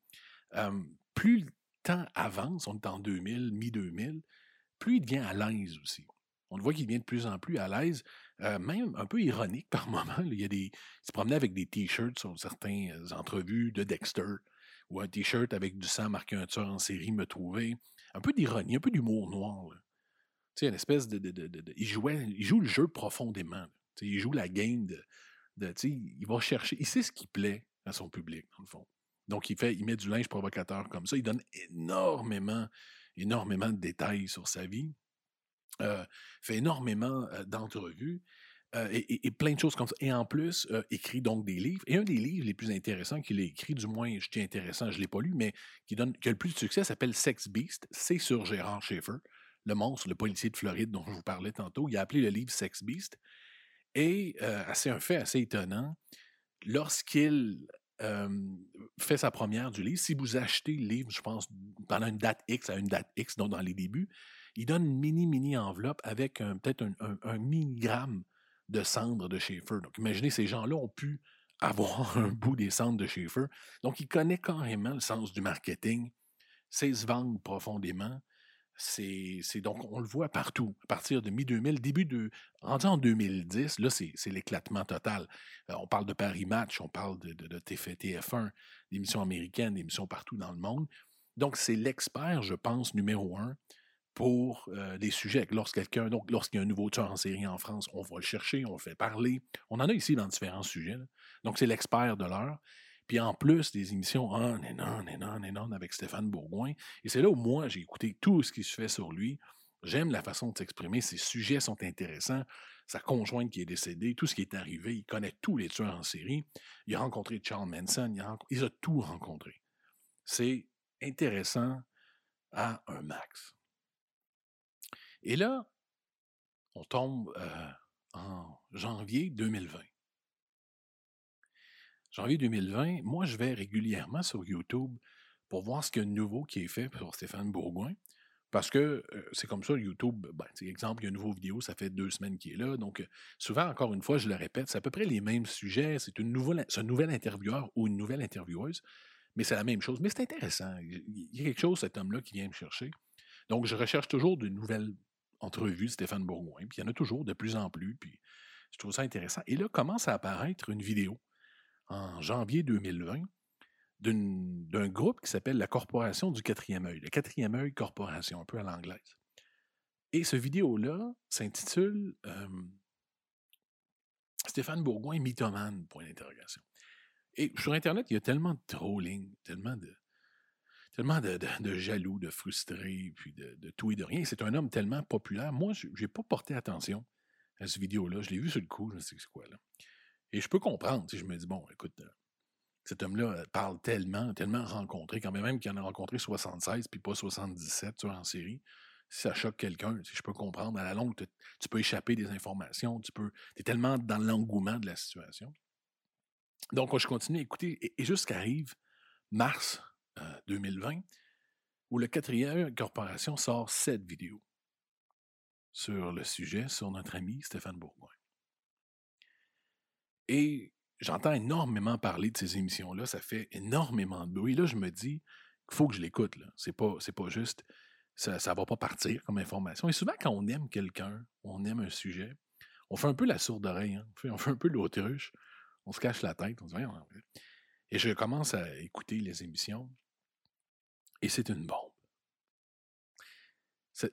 plus le temps avance, on est en 2000, mi-2000, plus il devient à l'aise aussi. On voit qu'il devient de plus en plus à l'aise, euh, même un peu ironique *laughs* par moments. Il, y a des, il se promenait avec des t-shirts sur certaines entrevues de Dexter, ou un t-shirt avec du sang marqué un tueur en série me trouvait. Un peu d'ironie, un peu d'humour noir. Là une espèce de, il, jouait, il joue le jeu profondément. il joue la game de. il va chercher. Il sait ce qui plaît à son public, dans le fond. Donc, il, fait, il met du linge provocateur comme ça. Il donne énormément, énormément de détails sur sa vie. Fait énormément d'entrevues. Et, plein de choses comme ça. Et en plus, écrit donc des livres. Et un des livres les plus intéressants qu'il a écrit, du moins, je dis intéressant, je ne l'ai pas lu, mais qui, donne, qui a le plus de succès, s'appelle Sex Beast. C'est sur Gérard Schaeffer le monstre, le policier de Floride dont je vous parlais tantôt. Il a appelé le livre Sex Beast. Et c'est un fait assez étonnant. Lorsqu'il fait sa première du livre, si vous achetez le livre, je pense, pendant une date X à une date X, donc dans les débuts, il donne une mini, mini enveloppe avec peut-être un, un, milligramme de cendres de Schaeffer. Donc, imaginez, ces gens-là ont pu avoir *laughs* un bout des cendres de Schaeffer. Donc, il connaît carrément le sens du marketing, sait se vendre profondément. C'est donc, on le voit partout, à partir de mi-2000, début de. Rendu en 2010, là, c'est l'éclatement total. Euh, on parle de Paris Match, on parle de, de, TF1, d'émissions américaines, d'émissions partout dans le monde. Donc, c'est l'expert, je pense, numéro un pour euh, les sujets. Lorsqu'il y a un nouveau tueur en série en France, on va le chercher, on le fait parler. On en a ici dans différents sujets. Donc, c'est l'expert de l'heure. Puis en plus, des émissions on and on and on and on avec Stéphane Bourgoin. Et c'est là où moi, j'ai écouté tout ce qui se fait sur lui. J'aime la façon de s'exprimer. Ses sujets sont intéressants. Sa conjointe qui est décédée, tout ce qui est arrivé, il connaît tous les tueurs en série. Il a rencontré Charles Manson, il a, il a tout rencontré. C'est intéressant à un max. Et là, on tombe euh, en janvier 2020 janvier 2020, moi, je vais régulièrement sur YouTube pour voir ce qu'il y a de nouveau qui est fait pour Stéphane Bourgoin. Parce que euh, c'est comme ça, YouTube, ben, exemple, il y a une nouvelle vidéo, ça fait deux semaines qu'il est là. Donc, euh, souvent, encore une fois, je le répète, c'est à peu près les mêmes sujets. C'est un nouvel intervieweur ou une nouvelle intervieweuse, mais c'est la même chose. Mais c'est intéressant. Il y a quelque chose, cet homme-là, qui vient me chercher. Donc, je recherche toujours de nouvelles entrevues Stéphane Bourgoin. Puis il y en a toujours de plus en plus. Puis je trouve ça intéressant. Et là, commence à apparaître une vidéo en janvier 2020 d'un groupe qui s'appelle la Corporation du quatrième œil, le quatrième œil corporation, un peu à l'anglaise. Et ce vidéo-là s'intitule Stéphane Bourgoin, mythomane, point d'interrogation. Et sur Internet, il y a tellement de trolling, tellement de, tellement de, jaloux, de frustrés, puis de, tout et de rien. C'est un homme tellement populaire. Moi, je n'ai pas porté attention à ce vidéo-là. Je l'ai vu sur le coup, je ne sais c'est quoi là? Et je peux comprendre. Je me dis, bon, écoute, euh, cet homme-là euh, parle tellement, tellement rencontré, quand même qu'il en a rencontré 76 puis pas 77 tu vois, en série. Si ça choque quelqu'un, je peux comprendre. À la longue, tu peux échapper des informations, tu peux. es tellement dans l'engouement de la situation. Donc, je continue à écouter, et, jusqu'arrive mars 2020, euh, où le quatrième corporation sort cette vidéo sur le sujet, sur notre ami Stéphane Bourgoin. Et j'entends énormément parler de ces émissions-là, ça fait énormément de bruit. Là, je me dis qu'il faut que je l'écoute. C'est pas, pas juste, ça ne va pas partir comme information. Et souvent, quand on aime quelqu'un, on aime un sujet, on fait un peu la sourde oreille, hein. on, fait, un peu l'autruche, on se cache la tête, on se dit, et je commence à écouter les émissions, et c'est une bombe.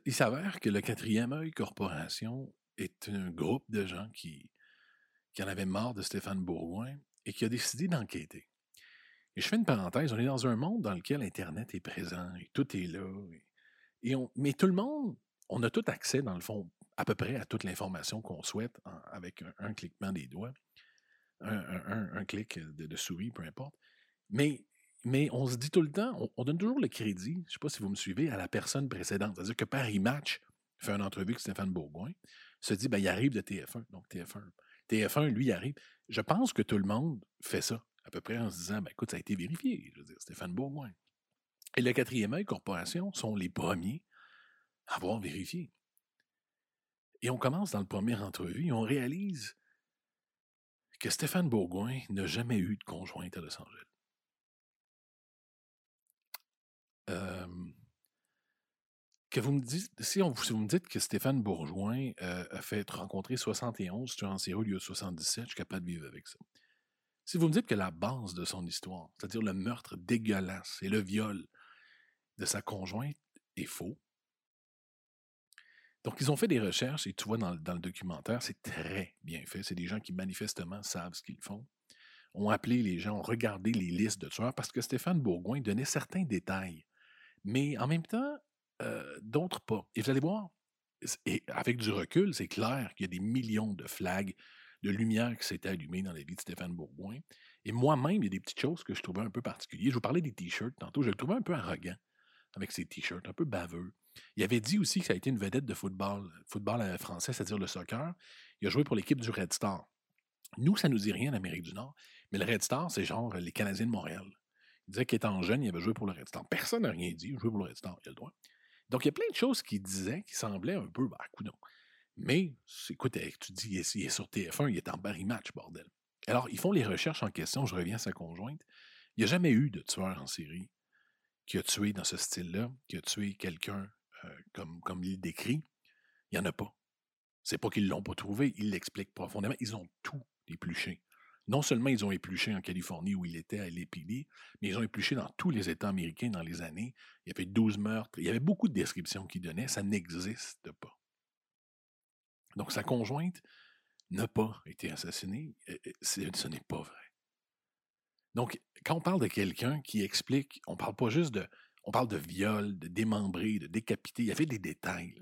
Il s'avère que le quatrième œil corporation est un groupe de gens qui, qui en avaient marre de Stéphane Bourgoin et qui a décidé d'enquêter. Et je fais une parenthèse, on est dans un monde dans lequel Internet est présent et tout est là. Et, mais tout le monde, on a tout accès, dans le fond, à peu près à toute l'information qu'on souhaite avec un, cliquement des doigts, un, clic de, souris, peu importe. Mais, mais on se dit tout le temps, on, donne toujours le crédit, je ne sais pas si vous me suivez, à la personne précédente. C'est-à-dire que Paris Match fait une entrevue avec Stéphane Bourgoin, se dit, ben, il arrive de TF1, donc TF1. TF1, lui, arrive. Je pense que tout le monde fait ça, à peu près en se disant, ben, écoute, ça a été vérifié, je veux dire, Stéphane Bourgoin. Et le quatrième œil corporation sont les premiers à avoir vérifié. Et on commence dans le premier entrevue et on réalise que Stéphane Bourgoin n'a jamais eu de conjointe à Los Angeles. Si, on, vous me dites que Stéphane Bourgoin a fait rencontrer 71 tueurs en série au lieu de 77, je suis capable de vivre avec ça. Si vous me dites que la base de son histoire, c'est-à-dire le meurtre dégueulasse et le viol de sa conjointe, est faux, donc, ils ont fait des recherches, et tu vois dans, le documentaire, c'est très bien fait. C'est des gens qui manifestement savent ce qu'ils font. Ont appelé les gens, ont regardé les listes de tueurs parce que Stéphane Bourgoin donnait certains détails. Mais en même temps, euh, d'autres pas. Et vous allez voir, avec du recul, c'est clair qu'il y a des millions de flags, de lumière qui s'étaient allumées dans la vie de Stéphane Bourgoin. Et moi-même, il y a des petites choses que je trouvais un peu particulières. Je vous parlais des t-shirts tantôt, je le trouvais un peu arrogant avec ses t-shirts, un peu baveux. Il avait dit aussi que ça a été une vedette de football, football euh, français, c'est-à-dire le soccer. Il a joué pour l'équipe du Red Star. Nous, ça ne nous dit rien en Amérique du Nord, mais le Red Star, c'est genre les Canadiens de Montréal. Il disait qu'étant jeune, il avait joué pour le Red Star. Personne n'a rien dit, il joué pour le Red Star, il a le droit. Donc, il y a plein de choses qu'il disait qui semblaient un peu, bah, coudon. Mais, écoute, tu dis, il est sur TF1, il est en Barry Match, bordel. Alors, ils font les recherches en question, je reviens à sa conjointe. Il n'y a jamais eu de tueur en série qui a tué dans ce style-là, qui a tué quelqu'un euh, comme, comme il décrit, il n'y en a pas. C'est pas qu'ils ne l'ont pas trouvé, ils l'expliquent profondément. Ils ont tout épluché. Non seulement ils ont épluché en Californie où il était à l'épidie, mais ils ont épluché dans tous les États américains dans les années. Il y avait 12 meurtres. Il y avait beaucoup de descriptions qui donnaient. Ça n'existe pas. Donc sa conjointe n'a pas été assassinée. Ce n'est pas vrai. Donc, quand on parle de quelqu'un qui explique, on ne parle pas juste de on parle de viol, de démembrer, de décapiter. Il y avait des détails.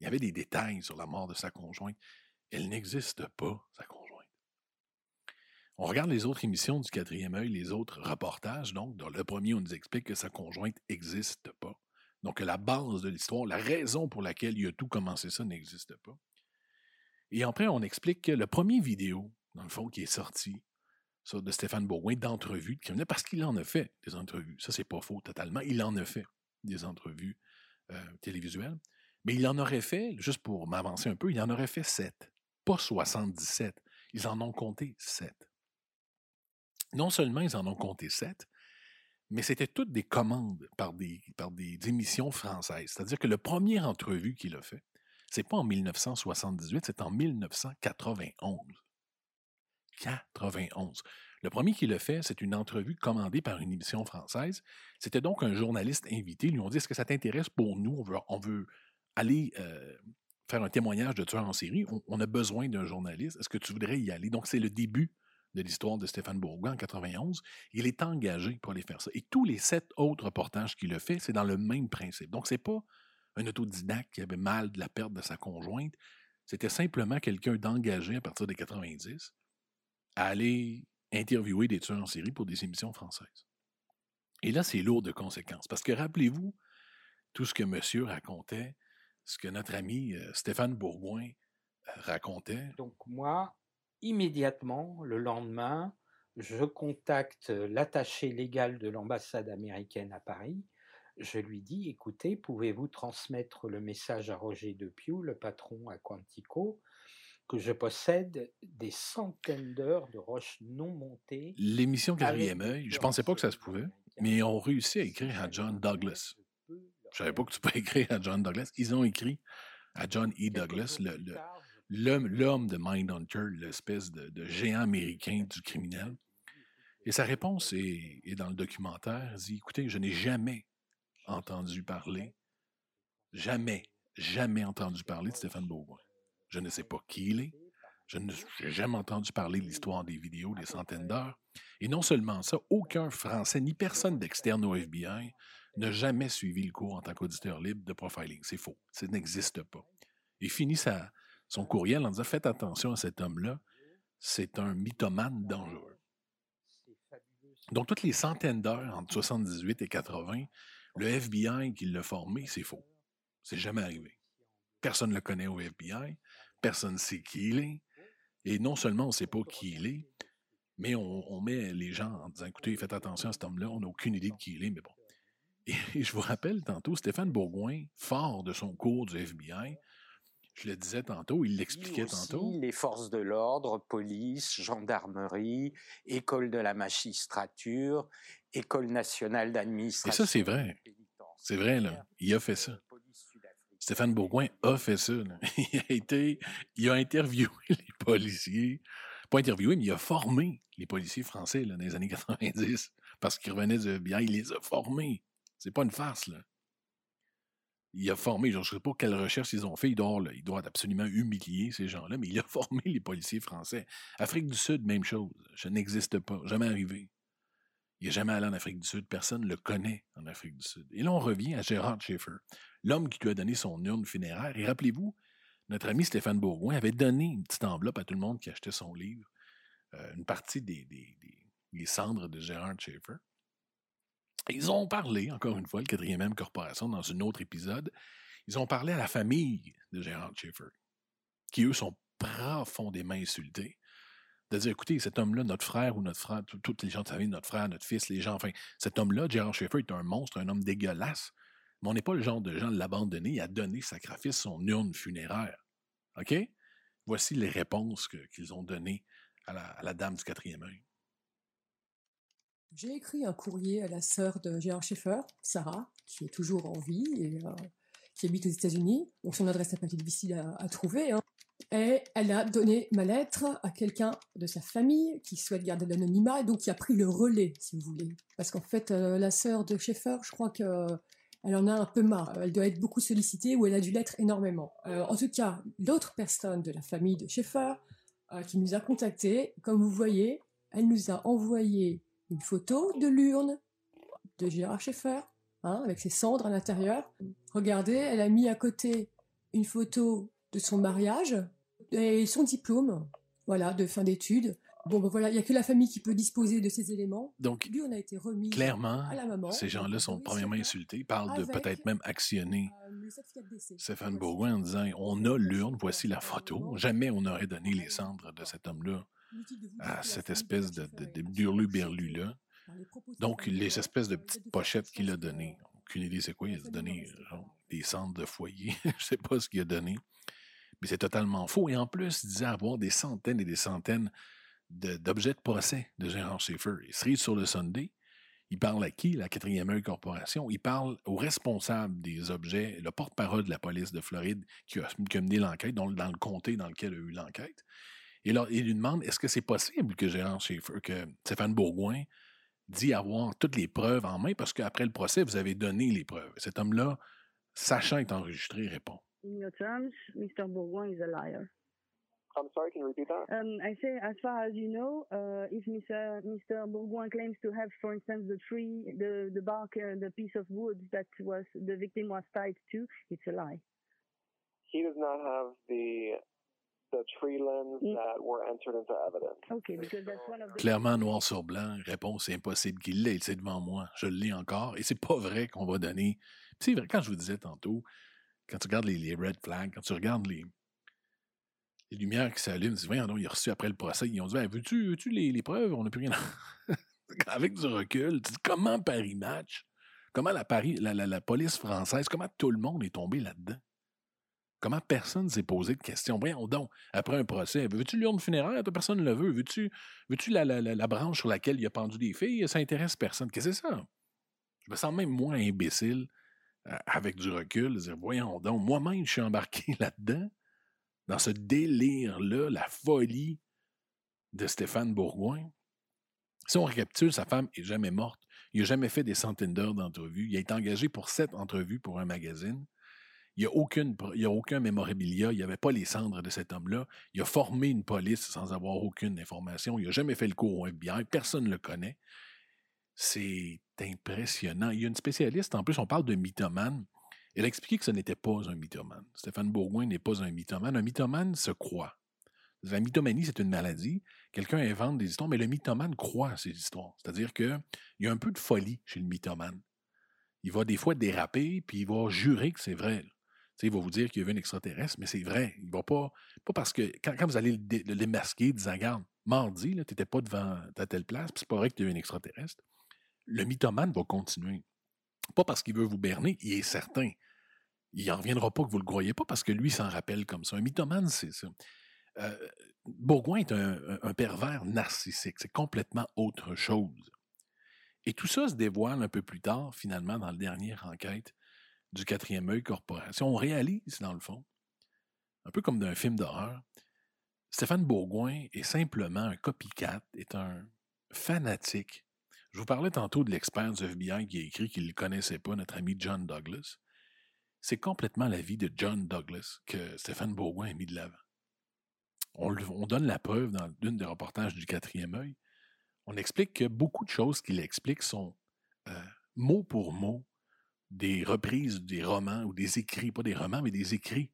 Il y avait des détails sur la mort de sa conjointe. Elle n'existe pas, sa conjointe. On regarde les autres émissions du quatrième œil, les autres reportages. Donc, dans le premier, on nous explique que sa conjointe n'existe pas. Donc, la base de l'histoire, la raison pour laquelle il a tout commencé ça n'existe pas. Et après, on explique que le premier vidéo, dans le fond, qui est sorti, ça, de Stéphane Bourgoin d'entrevues de criminels, parce qu'il en a fait des entrevues. Ça, c'est pas faux totalement. Il en a fait des entrevues euh, télévisuelles. Mais il en aurait fait, juste pour m'avancer un peu, il en aurait fait sept, pas 77. Ils en ont compté sept. Non seulement ils en ont compté sept, mais c'était toutes des commandes par des, émissions françaises. C'est-à-dire que le premier entrevue qu'il a fait, c'est pas en 1978, c'est en 1991. 91. Le premier qui le fait, c'est une entrevue commandée par une émission française. C'était donc un journaliste invité. Ils lui ont dit Est-ce que ça t'intéresse pour nous? On veut, aller euh, faire un témoignage de tueur en série. On, a besoin d'un journaliste. Est-ce que tu voudrais y aller? Donc, c'est le début de l'histoire de Stéphane Bourgoin en 91. Il est engagé pour aller faire ça. Et tous les sept autres reportages qu'il a fait, c'est dans le même principe. Donc, c'est pas un autodidacte qui avait mal de la perte de sa conjointe. C'était simplement quelqu'un d'engagé à partir des 90 à aller interviewer des tueurs en série pour des émissions françaises. Et là, c'est lourd de conséquences. Parce que rappelez-vous tout ce que monsieur racontait, ce que notre ami euh, Stéphane Bourgoin euh, racontait. Donc moi, immédiatement, le lendemain, je contacte l'attaché légal de l'ambassade américaine à Paris. Je lui dis, écoutez, pouvez-vous transmettre le message à Roger Depiou, le patron à Quantico, que je possède des centaines d'heures de roches non montées. L'émission Quatrième œil, je pensais pas que ça se pouvait, mais ils ont réussi à écrire à John Douglas. Je savais pas que tu peux *laughs* écrire à John Douglas. Ils ont écrit à John E. Douglas, le- le- l'homme de Mindhunter, l'espèce de, géant américain du criminel. Et sa réponse est, dans le documentaire. Elle dit Écoutez, je n'ai jamais entendu parler, jamais, jamais entendu parler de Stéphane Beauvoir. Je ne sais pas qui il est. Je n'ai jamais entendu parler de l'histoire des vidéos, des centaines d'heures. Et non seulement ça, aucun Français ni personne d'externe au FBI n'a jamais suivi le cours en tant qu'auditeur libre de profiling. C'est faux. Ça n'existe pas. Il finit sa, son courriel en disant Faites attention à cet homme-là, c'est un mythomane dangereux. Donc, toutes les centaines d'heures entre 78 et 80, le FBI qui l'a formé, c'est faux. C'est jamais arrivé. Personne ne le connaît au FBI, personne ne sait qui il est. Et non seulement on ne sait pas qui il est, mais on, on met les gens en disant écoutez, faites attention à cet homme-là, on n'a aucune idée de qui il est, mais bon. Et, je vous rappelle tantôt, Stéphane Bourgoin, fort de son cours du FBI, je le disais tantôt, il l'expliquait tantôt. les forces de l'ordre, police, gendarmerie, école de la magistrature, école nationale Et d'administration. ça, c'est vrai. C'est vrai, là. Il a fait ça. Stéphane Bourgoin a fait ça. là. *laughs* Il a été, il a interviewé *laughs* les policiers. Pas interviewé, mais il a formé les policiers français là, dans les années 90. Parce qu'ils revenaient du FBI, il les a formés. C'est pas une farce, là. Il a formé, je ne sais pas quelle recherche ils ont fait, il doit, il doit absolument humilier ces gens-là, mais il a *laughs* formé les policiers français. Afrique du Sud, même chose. Je n'existe pas, jamais arrivé. Il n'est jamais allé en Afrique du Sud, personne ne le connaît en Afrique du Sud. Et là, on revient à Gérard Schaeffer, l'homme qui lui a donné son urne funéraire. Et rappelez-vous, notre ami Stéphane Bourgoin avait donné une petite enveloppe à tout le monde qui achetait son livre, euh, une partie des- des cendres de Gérard Schaeffer. Ils ont parlé, encore une fois, le quatrième M Corporation, dans un autre épisode, ils ont parlé à la famille de Gérard Schaeffer, qui, eux, sont profondément insultés. De dire, écoutez, cet homme-là, notre frère ou notre frère, tout- toutes les gens de sa famille, notre frère, notre fils, les gens, enfin, cet homme-là, Gérard Schaeffer, est un monstre, un homme dégueulasse, mais on n'est pas le genre de gens de l'abandonner, a donné sacrifice son urne funéraire. OK? Voici les réponses qu'ils ont données à la, à la dame du quatrième œil. J'ai écrit un courrier à la sœur de Gérard Schaeffer, Sarah, qui est toujours en vie et euh, qui habite aux États-Unis. Donc son adresse n'a pas difficile à, à trouver. hein. Et elle a donné ma lettre à quelqu'un de sa famille qui souhaite garder l'anonymat et donc qui a pris le relais, si vous voulez. Parce qu'en fait, euh, la sœur de Schaeffer, je crois que euh, elle en a un peu marre. Elle doit être beaucoup sollicitée ou elle a dû l'être énormément. En tout cas, l'autre personne de la famille de Schaeffer qui nous a contactés, comme vous voyez, elle nous a envoyé une photo de l'urne de Gérard Schaeffer, hein, avec ses cendres à l'intérieur. Regardez, elle a mis à côté une photo de son mariage et son diplôme, voilà, de fin d'études. Bon, ben voilà, il n'y a que la famille qui peut disposer de ces éléments. Donc, Lui, on a été remis clairement, à la maman. ces gens-là sont premièrement insultés, parlent de peut-être même actionner euh. Stéphane. Bourgoin en disant on a l'urne, voici la photo. Jamais on n'aurait donné les cendres de cet homme-là À la cette espèce de, de Donc, les espèces de petites pochettes qu'il a données. Aucune idée c'est quoi. Il a genre, pas. des cendres de foyer. *laughs* Je sais pas ce qu'il a donné. Mais c'est totalement faux. Et en plus, il disait avoir des centaines et des centaines de- d'objets de, procès de Gérard Schaeffer. Il se sur le Sunday. Il parle à qui? La quatrième œil corporation? Il parle au responsable des objets, le porte-parole de la police de Floride qui a, qui a mené l'enquête, dans, le- dans le comté dans lequel a eu l'enquête. Et là, il lui demande est-ce que c'est possible que Gérard Schaeffer, que Stéphane Bourgoin dit avoir toutes les preuves en main? Parce qu'après le procès, vous avez donné les preuves. Cet homme-là, sachant être enregistré, répond. In your terms, Mr. Bourgoin is a liar. I'm sorry, can you repeat that? Um, I say, as far as you know, uh, if Mr. Mr. Bourgoin claims to have, for instance, the tree, the the bark, uh, the piece of wood that was the victim was tied to, it's a lie. He does not have the Clairement, noir sur blanc, réponse c'est impossible qu'il l'ait. C'est devant moi. Je l'ai encore. Et c'est pas vrai qu'on va donner. C'est vrai, quand je vous disais tantôt, quand tu regardes les, les red flags, quand tu regardes les, les lumières qui s'allument, tu dis, voyons donc, il a reçu après le procès. Ils ont dit, Ben, veux-tu veux les, les preuves? On n'a plus rien. à- *laughs* Avec du recul, tu dis, comment Paris match? Comment la, Paris, la, la, la police française, comment tout le monde est tombé là-dedans? Comment personne s'est posé de questions? Voyons donc, après un procès, veux-tu l'urne funéraire? Personne ne le veut. Veux-tu veux la, la, la, branche sur laquelle il a pendu des filles? Ça intéresse personne. Qu'est-ce que c'est ça? Je me sens même moins imbécile euh, avec du recul. Dire, voyons donc, moi-même, je suis embarqué *laughs* là-dedans, dans ce délire-là, la folie de Stéphane Bourgoin. Si on récapitule, sa femme est jamais morte. Il n'a jamais fait des centaines d'heures d'entrevues. Il a été engagé pour sept entrevues pour un magazine. Il n'y a, a aucun mémorabilia. Il n'y avait pas les cendres de cet homme-là. Il a formé une police sans avoir aucune information. Il n'a jamais fait le cours au FBI. Personne ne le connaît. C'est impressionnant. Il y a une spécialiste, en plus, on parle de mythomane. Elle a expliqué que ce n'était pas un mythomane. Stéphane Bourgoin n'est pas un mythomane. Un mythomane se croit. La mythomanie, c'est une maladie. Quelqu'un invente des histoires, mais le mythomane croit ces histoires. C'est-à-dire qu'il y a un peu de folie chez le mythomane. Il va des fois déraper, puis il va jurer que c'est vrai. Il va vous dire qu'il y a vu un extraterrestre, mais c'est vrai. Il va pas. Pas parce que. Quand, vous allez le, démasquer, disant Regarde, mardi, tu n'étais pas devant ta telle place, puis c'est pas vrai que tu as vu un extraterrestre. Le mythomane va continuer. Pas parce qu'il veut vous berner, il est certain. Il n'en reviendra pas que vous ne le croyez pas parce que lui s'en rappelle comme ça. Un mythomane, c'est ça. Euh, Bourgoin est un, pervers narcissique. C'est complètement autre chose. Et tout ça se dévoile un peu plus tard, finalement, dans la dernière enquête du quatrième œil corporation. On réalise, dans le fond, un peu comme d'un film d'horreur, Stéphane Bourgoin est simplement un copycat, est un fanatique. Je vous parlais tantôt de l'expert du FBI qui a écrit qu'il ne connaissait pas, notre ami John Douglas. C'est complètement la vie de John Douglas que Stéphane Bourgoin a mis de l'avant on, donne la preuve dans l'une des reportages du quatrième œil. On explique que beaucoup de choses qu'il explique sont euh, mot pour mot des reprises des romans ou des écrits, pas des romans, mais des écrits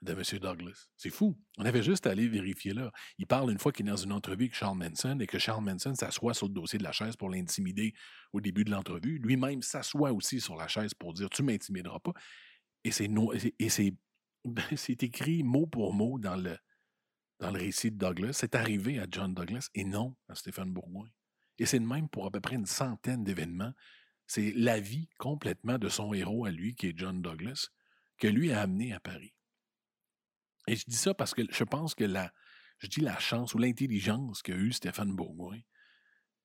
de M. Douglas. C'est fou. On avait juste à aller vérifier là. Il parle une fois qu'il est dans une entrevue avec Charles Manson et que Charles Manson s'assoit sur le dossier de la chaise pour l'intimider au début de l'entrevue. Lui-même s'assoit aussi sur la chaise pour dire Tu m'intimideras pas. Et c'est, *laughs* c'est écrit mot pour mot dans le, dans le récit de Douglas, c'est arrivé à John Douglas et non à Stéphane Bourgoin. Et c'est de même pour à peu près une centaine d'événements. C'est la vie complètement de son héros à lui, qui est John Douglas, que lui a amené à Paris. Et je dis ça parce que je pense que la, je dis la chance ou l'intelligence qu'a eu Stéphane Bourgoin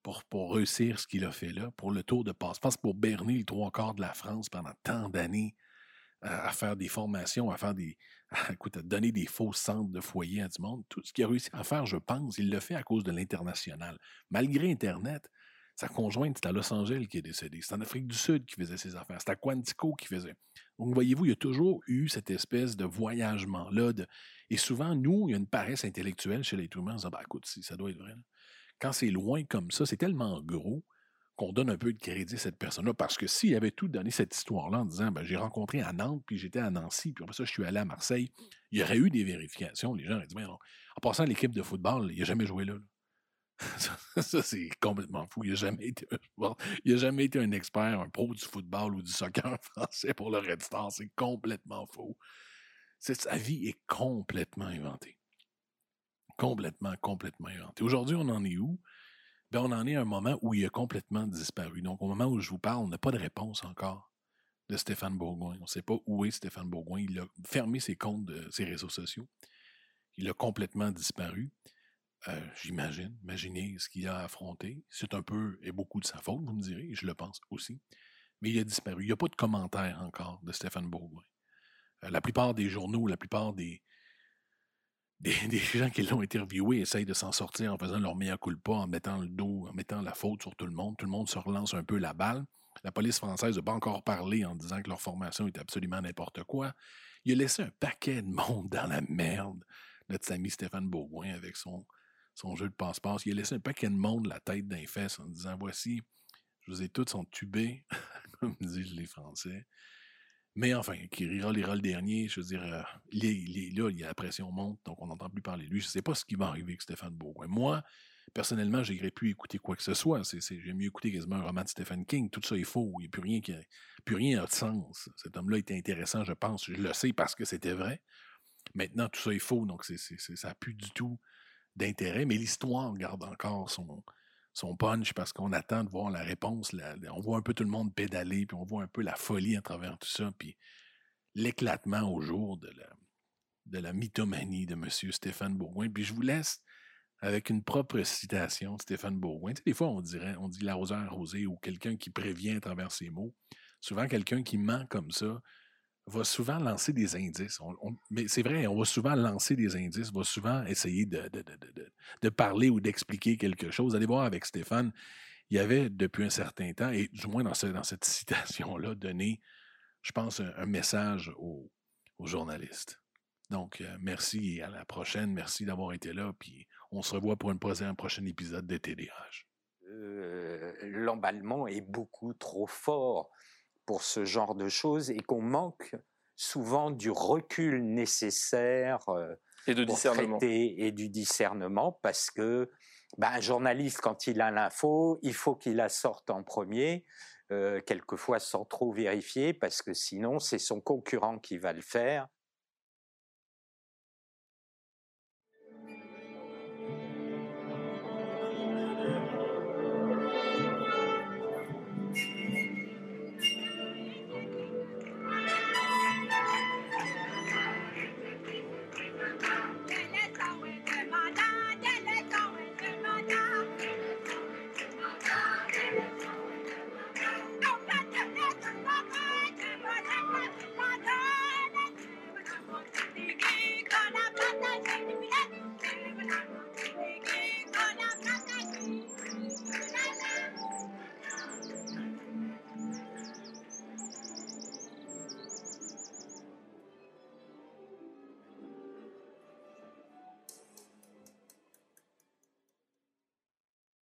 pour, réussir ce qu'il a fait là, pour le tour de passe-passe, pour berner les trois quarts de la France pendant tant d'années, à, faire des formations, à faire des. *laughs* écoute, à donner des faux centres de foyer à du monde. Tout ce qu'il a réussi à faire, je pense, il le fait à cause de l'international. Malgré Internet, sa conjointe, c'est à Los Angeles qui est décédée. C'est en Afrique du Sud qui faisait ses affaires. C'est à Quantico qui faisait. Donc, voyez-vous, il y a toujours eu cette espèce de voyagement-là. Et souvent, nous, il y a une paresse intellectuelle chez les. On se dit, bah, écoute, ça doit être vrai. Quand c'est loin comme ça, c'est tellement gros qu'on donne un peu de crédit à cette personne-là. Parce que s'il avait tout donné cette histoire-là en disant ben, j'ai rencontré à Nantes, puis j'étais à Nancy, puis après ça, je suis allé à Marseille, il y aurait eu des vérifications. Les gens auraient dit mais non. En passant, l'équipe de football, il n'a jamais joué là. *laughs* ça, c'est complètement fou. Il n'a jamais, été, jamais été un expert, un pro du football ou du soccer *laughs* français pour le Red Star. C'est complètement faux. sa vie est complètement inventée. Complètement, complètement inventée. Aujourd'hui, on en est où? Ben, on en est à un moment où il a complètement disparu. Donc, au moment où je vous parle, on n'a pas de réponse encore de Stéphane Bourgoin. On ne sait pas où est Stéphane Bourgoin. Il a fermé ses comptes de ses réseaux sociaux. Il a complètement disparu. Euh, j'imagine, imaginez ce qu'il a affronté. C'est un peu et beaucoup de sa faute, vous me direz, je le pense aussi. Mais il a disparu. Il n'y a pas de commentaire encore de Stéphane Bourgoin. Euh, la plupart des journaux, la plupart *laughs* des, des, gens qui l'ont interviewé essayent de s'en sortir en faisant leur meilleur culpa, en mettant le dos, en mettant la faute sur tout le monde. Tout le monde se relance un peu la balle. La police française n'a pas encore parlé en disant que leur formation est absolument n'importe quoi. Il a laissé un paquet de monde dans la merde, notre ami Stéphane Bourgoin, avec son, son jeu de passe-passe. Il a laissé un paquet de monde la tête d'un fesses en disant Voici, je vous ai tous sont tubés, *laughs* comme disent les Français. Mais enfin, qui rira, lira le dernier. Je veux dire, euh, là, il y a la pression monte, donc on n'entend plus parler de lui. Je ne sais pas ce qui va arriver avec Stéphane Bourgoin. Moi, personnellement, je n'irai plus écouter quoi que ce soit. J'aime mieux écouter quasiment un roman de Stephen King. Tout ça est faux. Il n'y a plus rien qui plus rien de sens. Cet homme-là était intéressant, je pense. Je le sais parce que c'était vrai. Maintenant, tout ça est faux, donc ça n'a plus du tout d'intérêt. Mais l'histoire garde encore son, punch parce qu'on attend de voir la réponse. on voit un peu tout le monde pédaler, puis on voit un peu la folie à travers tout ça, puis l'éclatement au jour de la mythomanie de M. Stéphane Bourgoin. Puis je vous laisse avec une propre citation de Stéphane Bourgoin. Des fois, on dirait, on dit l'arroseur arrosé ou quelqu'un qui prévient à travers ses mots. Souvent, quelqu'un qui ment comme ça va souvent lancer des indices. mais c'est vrai, on va souvent lancer des indices, va souvent essayer de, de, de, de parler ou d'expliquer quelque chose. Allez voir avec Stéphane, il y avait depuis un certain temps, et du moins dans, dans cette *laughs* citation-là, donné, je pense, un, message aux, aux, journalistes. Donc, euh, merci et à la prochaine. Merci d'avoir été là. Puis on se revoit pour un prochain, prochain épisode de TDH. Euh, L'emballement est beaucoup trop fort pour ce genre de choses et qu'on manque souvent du recul nécessaire euh, et de discernement. et du discernement parce que ben, un journaliste quand il a l'info il faut qu'il la sorte en premier euh, quelquefois sans trop vérifier parce que sinon c'est son concurrent qui va le faire